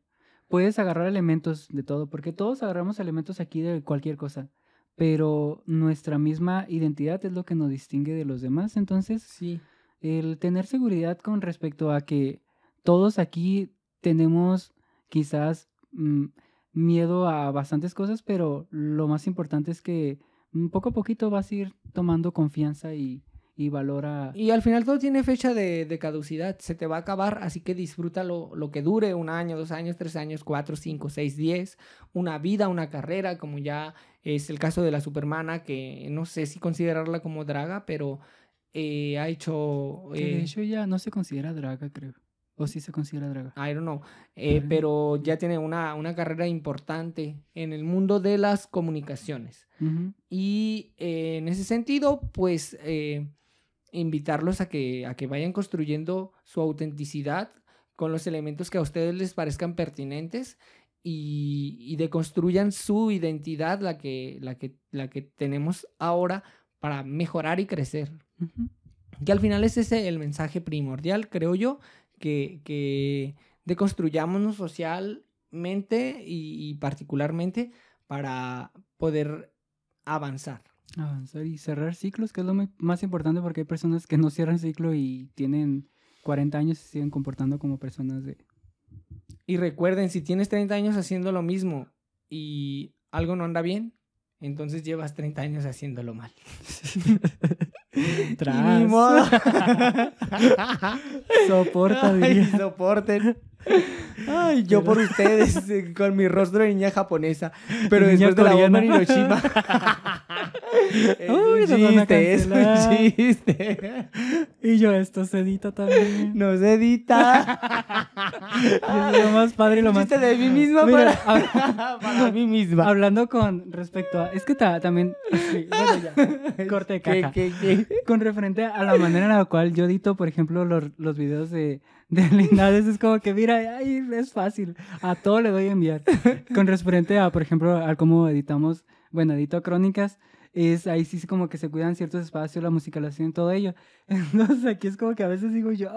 puedes agarrar elementos de todo, porque todos agarramos elementos aquí de cualquier cosa, pero nuestra misma identidad es lo que nos distingue de los demás. Entonces, Sí. el tener seguridad con respecto a que todos aquí tenemos quizás mm, miedo a bastantes cosas, pero lo más importante es que mm, poco a poquito vas a ir tomando confianza y, y valor a... Y al final todo tiene fecha de, de caducidad, se te va a acabar, así que disfruta lo, que dure, un año, dos años, tres años, cuatro, cinco, seis, diez, una vida, una carrera, como ya es el caso de la Supermana, que no sé si considerarla como draga, pero eh, ha hecho... que de eh, hecho ya no se considera draga, creo. O sí se considera draga. I don't know, eh, pero ya tiene una, una carrera importante en el mundo de las comunicaciones. Y eh, en ese sentido, pues invitarlos a que, a que vayan construyendo su autenticidad con los elementos que a ustedes les parezcan pertinentes y, y deconstruyan su identidad, la que, la, que, la que tenemos ahora, para mejorar y crecer. Ujú. Que al final es ese el mensaje primordial, creo yo, que, que deconstruyámonos mente y, y particularmente para poder avanzar. Avanzar y cerrar ciclos, que es lo más importante porque hay personas que no cierran ciclo y tienen 40 años y se siguen comportando como personas de... Y recuerden, si tienes 30 años haciendo lo mismo y algo no anda bien, entonces llevas 30 años haciéndolo mal. Tras. ni modo. Soporta, Ay, soporten. Ay, yo por ustedes, eh, con mi rostro de niña japonesa. Pero Niña después de la bomba en coreana. Hiroshima. es Uy, un chiste, es un chiste. Y yo, esto se edita también. No se edita. Es lo más padre y lo más... de mí misma Mira, para, para mí misma. Hablando con respecto a... Es que ta- también... sí, bueno, ya. Corte de ¿Qué, caja. qué, qué? Con referente a la manera en la cual yo edito, por ejemplo, los, los videos de, de Linares, es como que, mira, ay, es fácil, a todo le doy a enviar. Con referente a, por ejemplo, a cómo editamos, bueno, edito crónicas, es ahí sí como que se cuidan ciertos espacios, la musicalización, todo ello. Entonces aquí es como que a veces digo yo,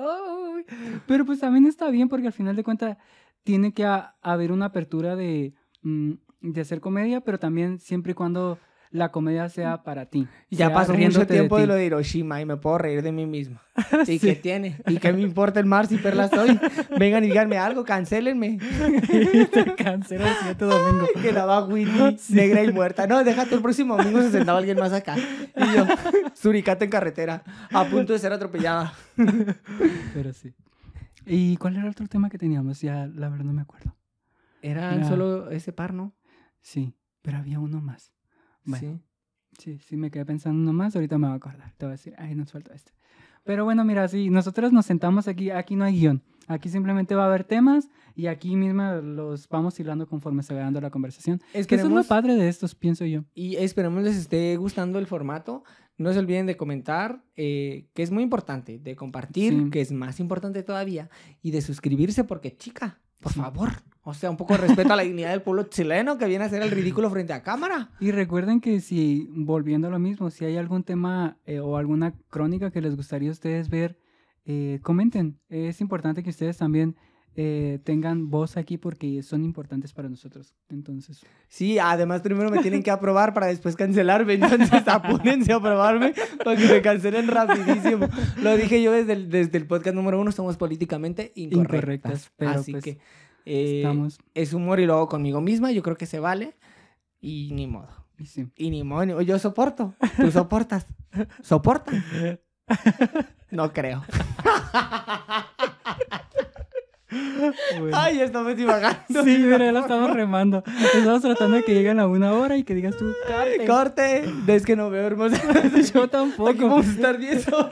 pero pues también está bien porque al final de cuentas tiene que ha- haber una apertura de, mm, de hacer comedia, pero también siempre y cuando la comedia sea para ti. Ya pasó mucho tiempo de, lo de Hiroshima y me puedo reír de mí mismo. ¿Y Sí. qué tiene? ¿Y qué me importa el mar si perla soy? Vengan y díganme algo, cancelenme. te cancela el siguiente domingo. Que la va Whitney, negra y muerta. No, déjate, el próximo domingo se sentaba alguien más acá. Y yo, suricata en carretera, a punto de ser atropellada. Pero sí. ¿Y cuál era el otro tema que teníamos? Ya, la verdad no me acuerdo. Era Era- solo ese par, ¿no? Sí, pero había uno más. Bueno, Sí. sí, sí, me quedé pensando uno más. Ahorita me voy a acordar. Te voy a decir, ay, nos falta este. Pero bueno, mira, sí, nosotros nos sentamos aquí. Aquí no hay guion. Aquí simplemente va a haber temas y aquí misma los vamos hilando conforme se va dando la conversación. Que eso es lo padre de estos, pienso yo. Y esperemos les esté gustando el formato. No se olviden de comentar, eh, que es muy importante, de compartir, Sí. que es más importante todavía, y de suscribirse, porque chica, por favor, o sea, un poco de respeto a la dignidad del pueblo chileno que viene a hacer el ridículo frente a cámara. Y recuerden que si, volviendo a lo mismo, si hay algún tema eh, o alguna crónica que les gustaría a ustedes ver, eh, comenten. Es importante que ustedes también eh, tengan voz aquí porque son importantes para nosotros. Entonces, Sí, además primero me tienen que aprobar para después cancelarme, entonces apúrense a aprobarme para que me cancelen rapidísimo. Lo dije yo desde el, desde el podcast número uno, somos políticamente incorrectas. Incorrectas, pero Así pues, que eh, estamos... es humor y lo hago conmigo misma, yo creo que se vale y ni modo. y sí. Y ni modo, yo soporto, tú soportas. ¿Soportan? No creo. Bueno. Ay, estamos divagando. Sí, mira, lo estamos remando. Estamos tratando de que lleguen a una hora y que digas tú, "Corte". Corte. Es que no veo hermosa. Yo Aquí tampoco. vamos a estar 10 horas.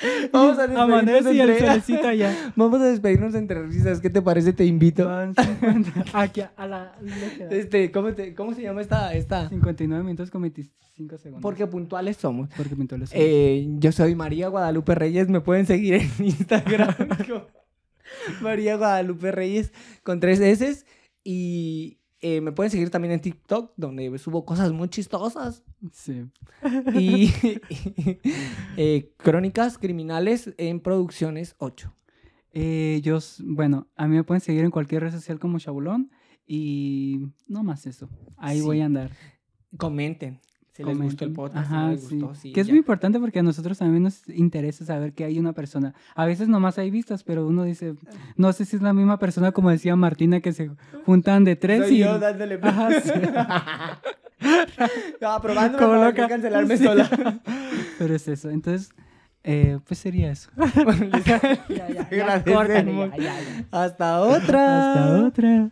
Vamos a despedirnos Amanece y el entre... solecito ya. Vamos a despedirnos entre risas. ¿Qué te parece? Te invito. Van 50 Aquí a la... Este, ¿cómo, te- ¿Cómo se llama esta? esta? 59 minutos con 25 segundos. Porque puntuales somos. Porque pintó los Eh, yo soy María Guadalupe Reyes. Me pueden seguir en Instagram. María Guadalupe Reyes con tres S. Y eh, me pueden seguir también en TikTok, donde subo cosas muy chistosas. Sí. Y eh, Crónicas Criminales en Producciones 8. Eh, yo, bueno, a mí me pueden seguir en cualquier red social como Chabulón y no más eso. Ahí Sí. voy a andar. Comenten. Si les gustó el podcast, Ajá, les sí. gustó, sí, que es ya. muy importante porque a nosotros también nos interesa saber que hay una persona. A veces nomás hay vistas, pero uno dice, no sé si es la misma persona como decía Martina, que se juntan de tres Soy y... yo dándole Ajá, sí. no, probándome Como para loca. cancelarme sola. Pero es eso. Entonces, eh, pues sería eso. Ya. Hasta otra. Hasta otra.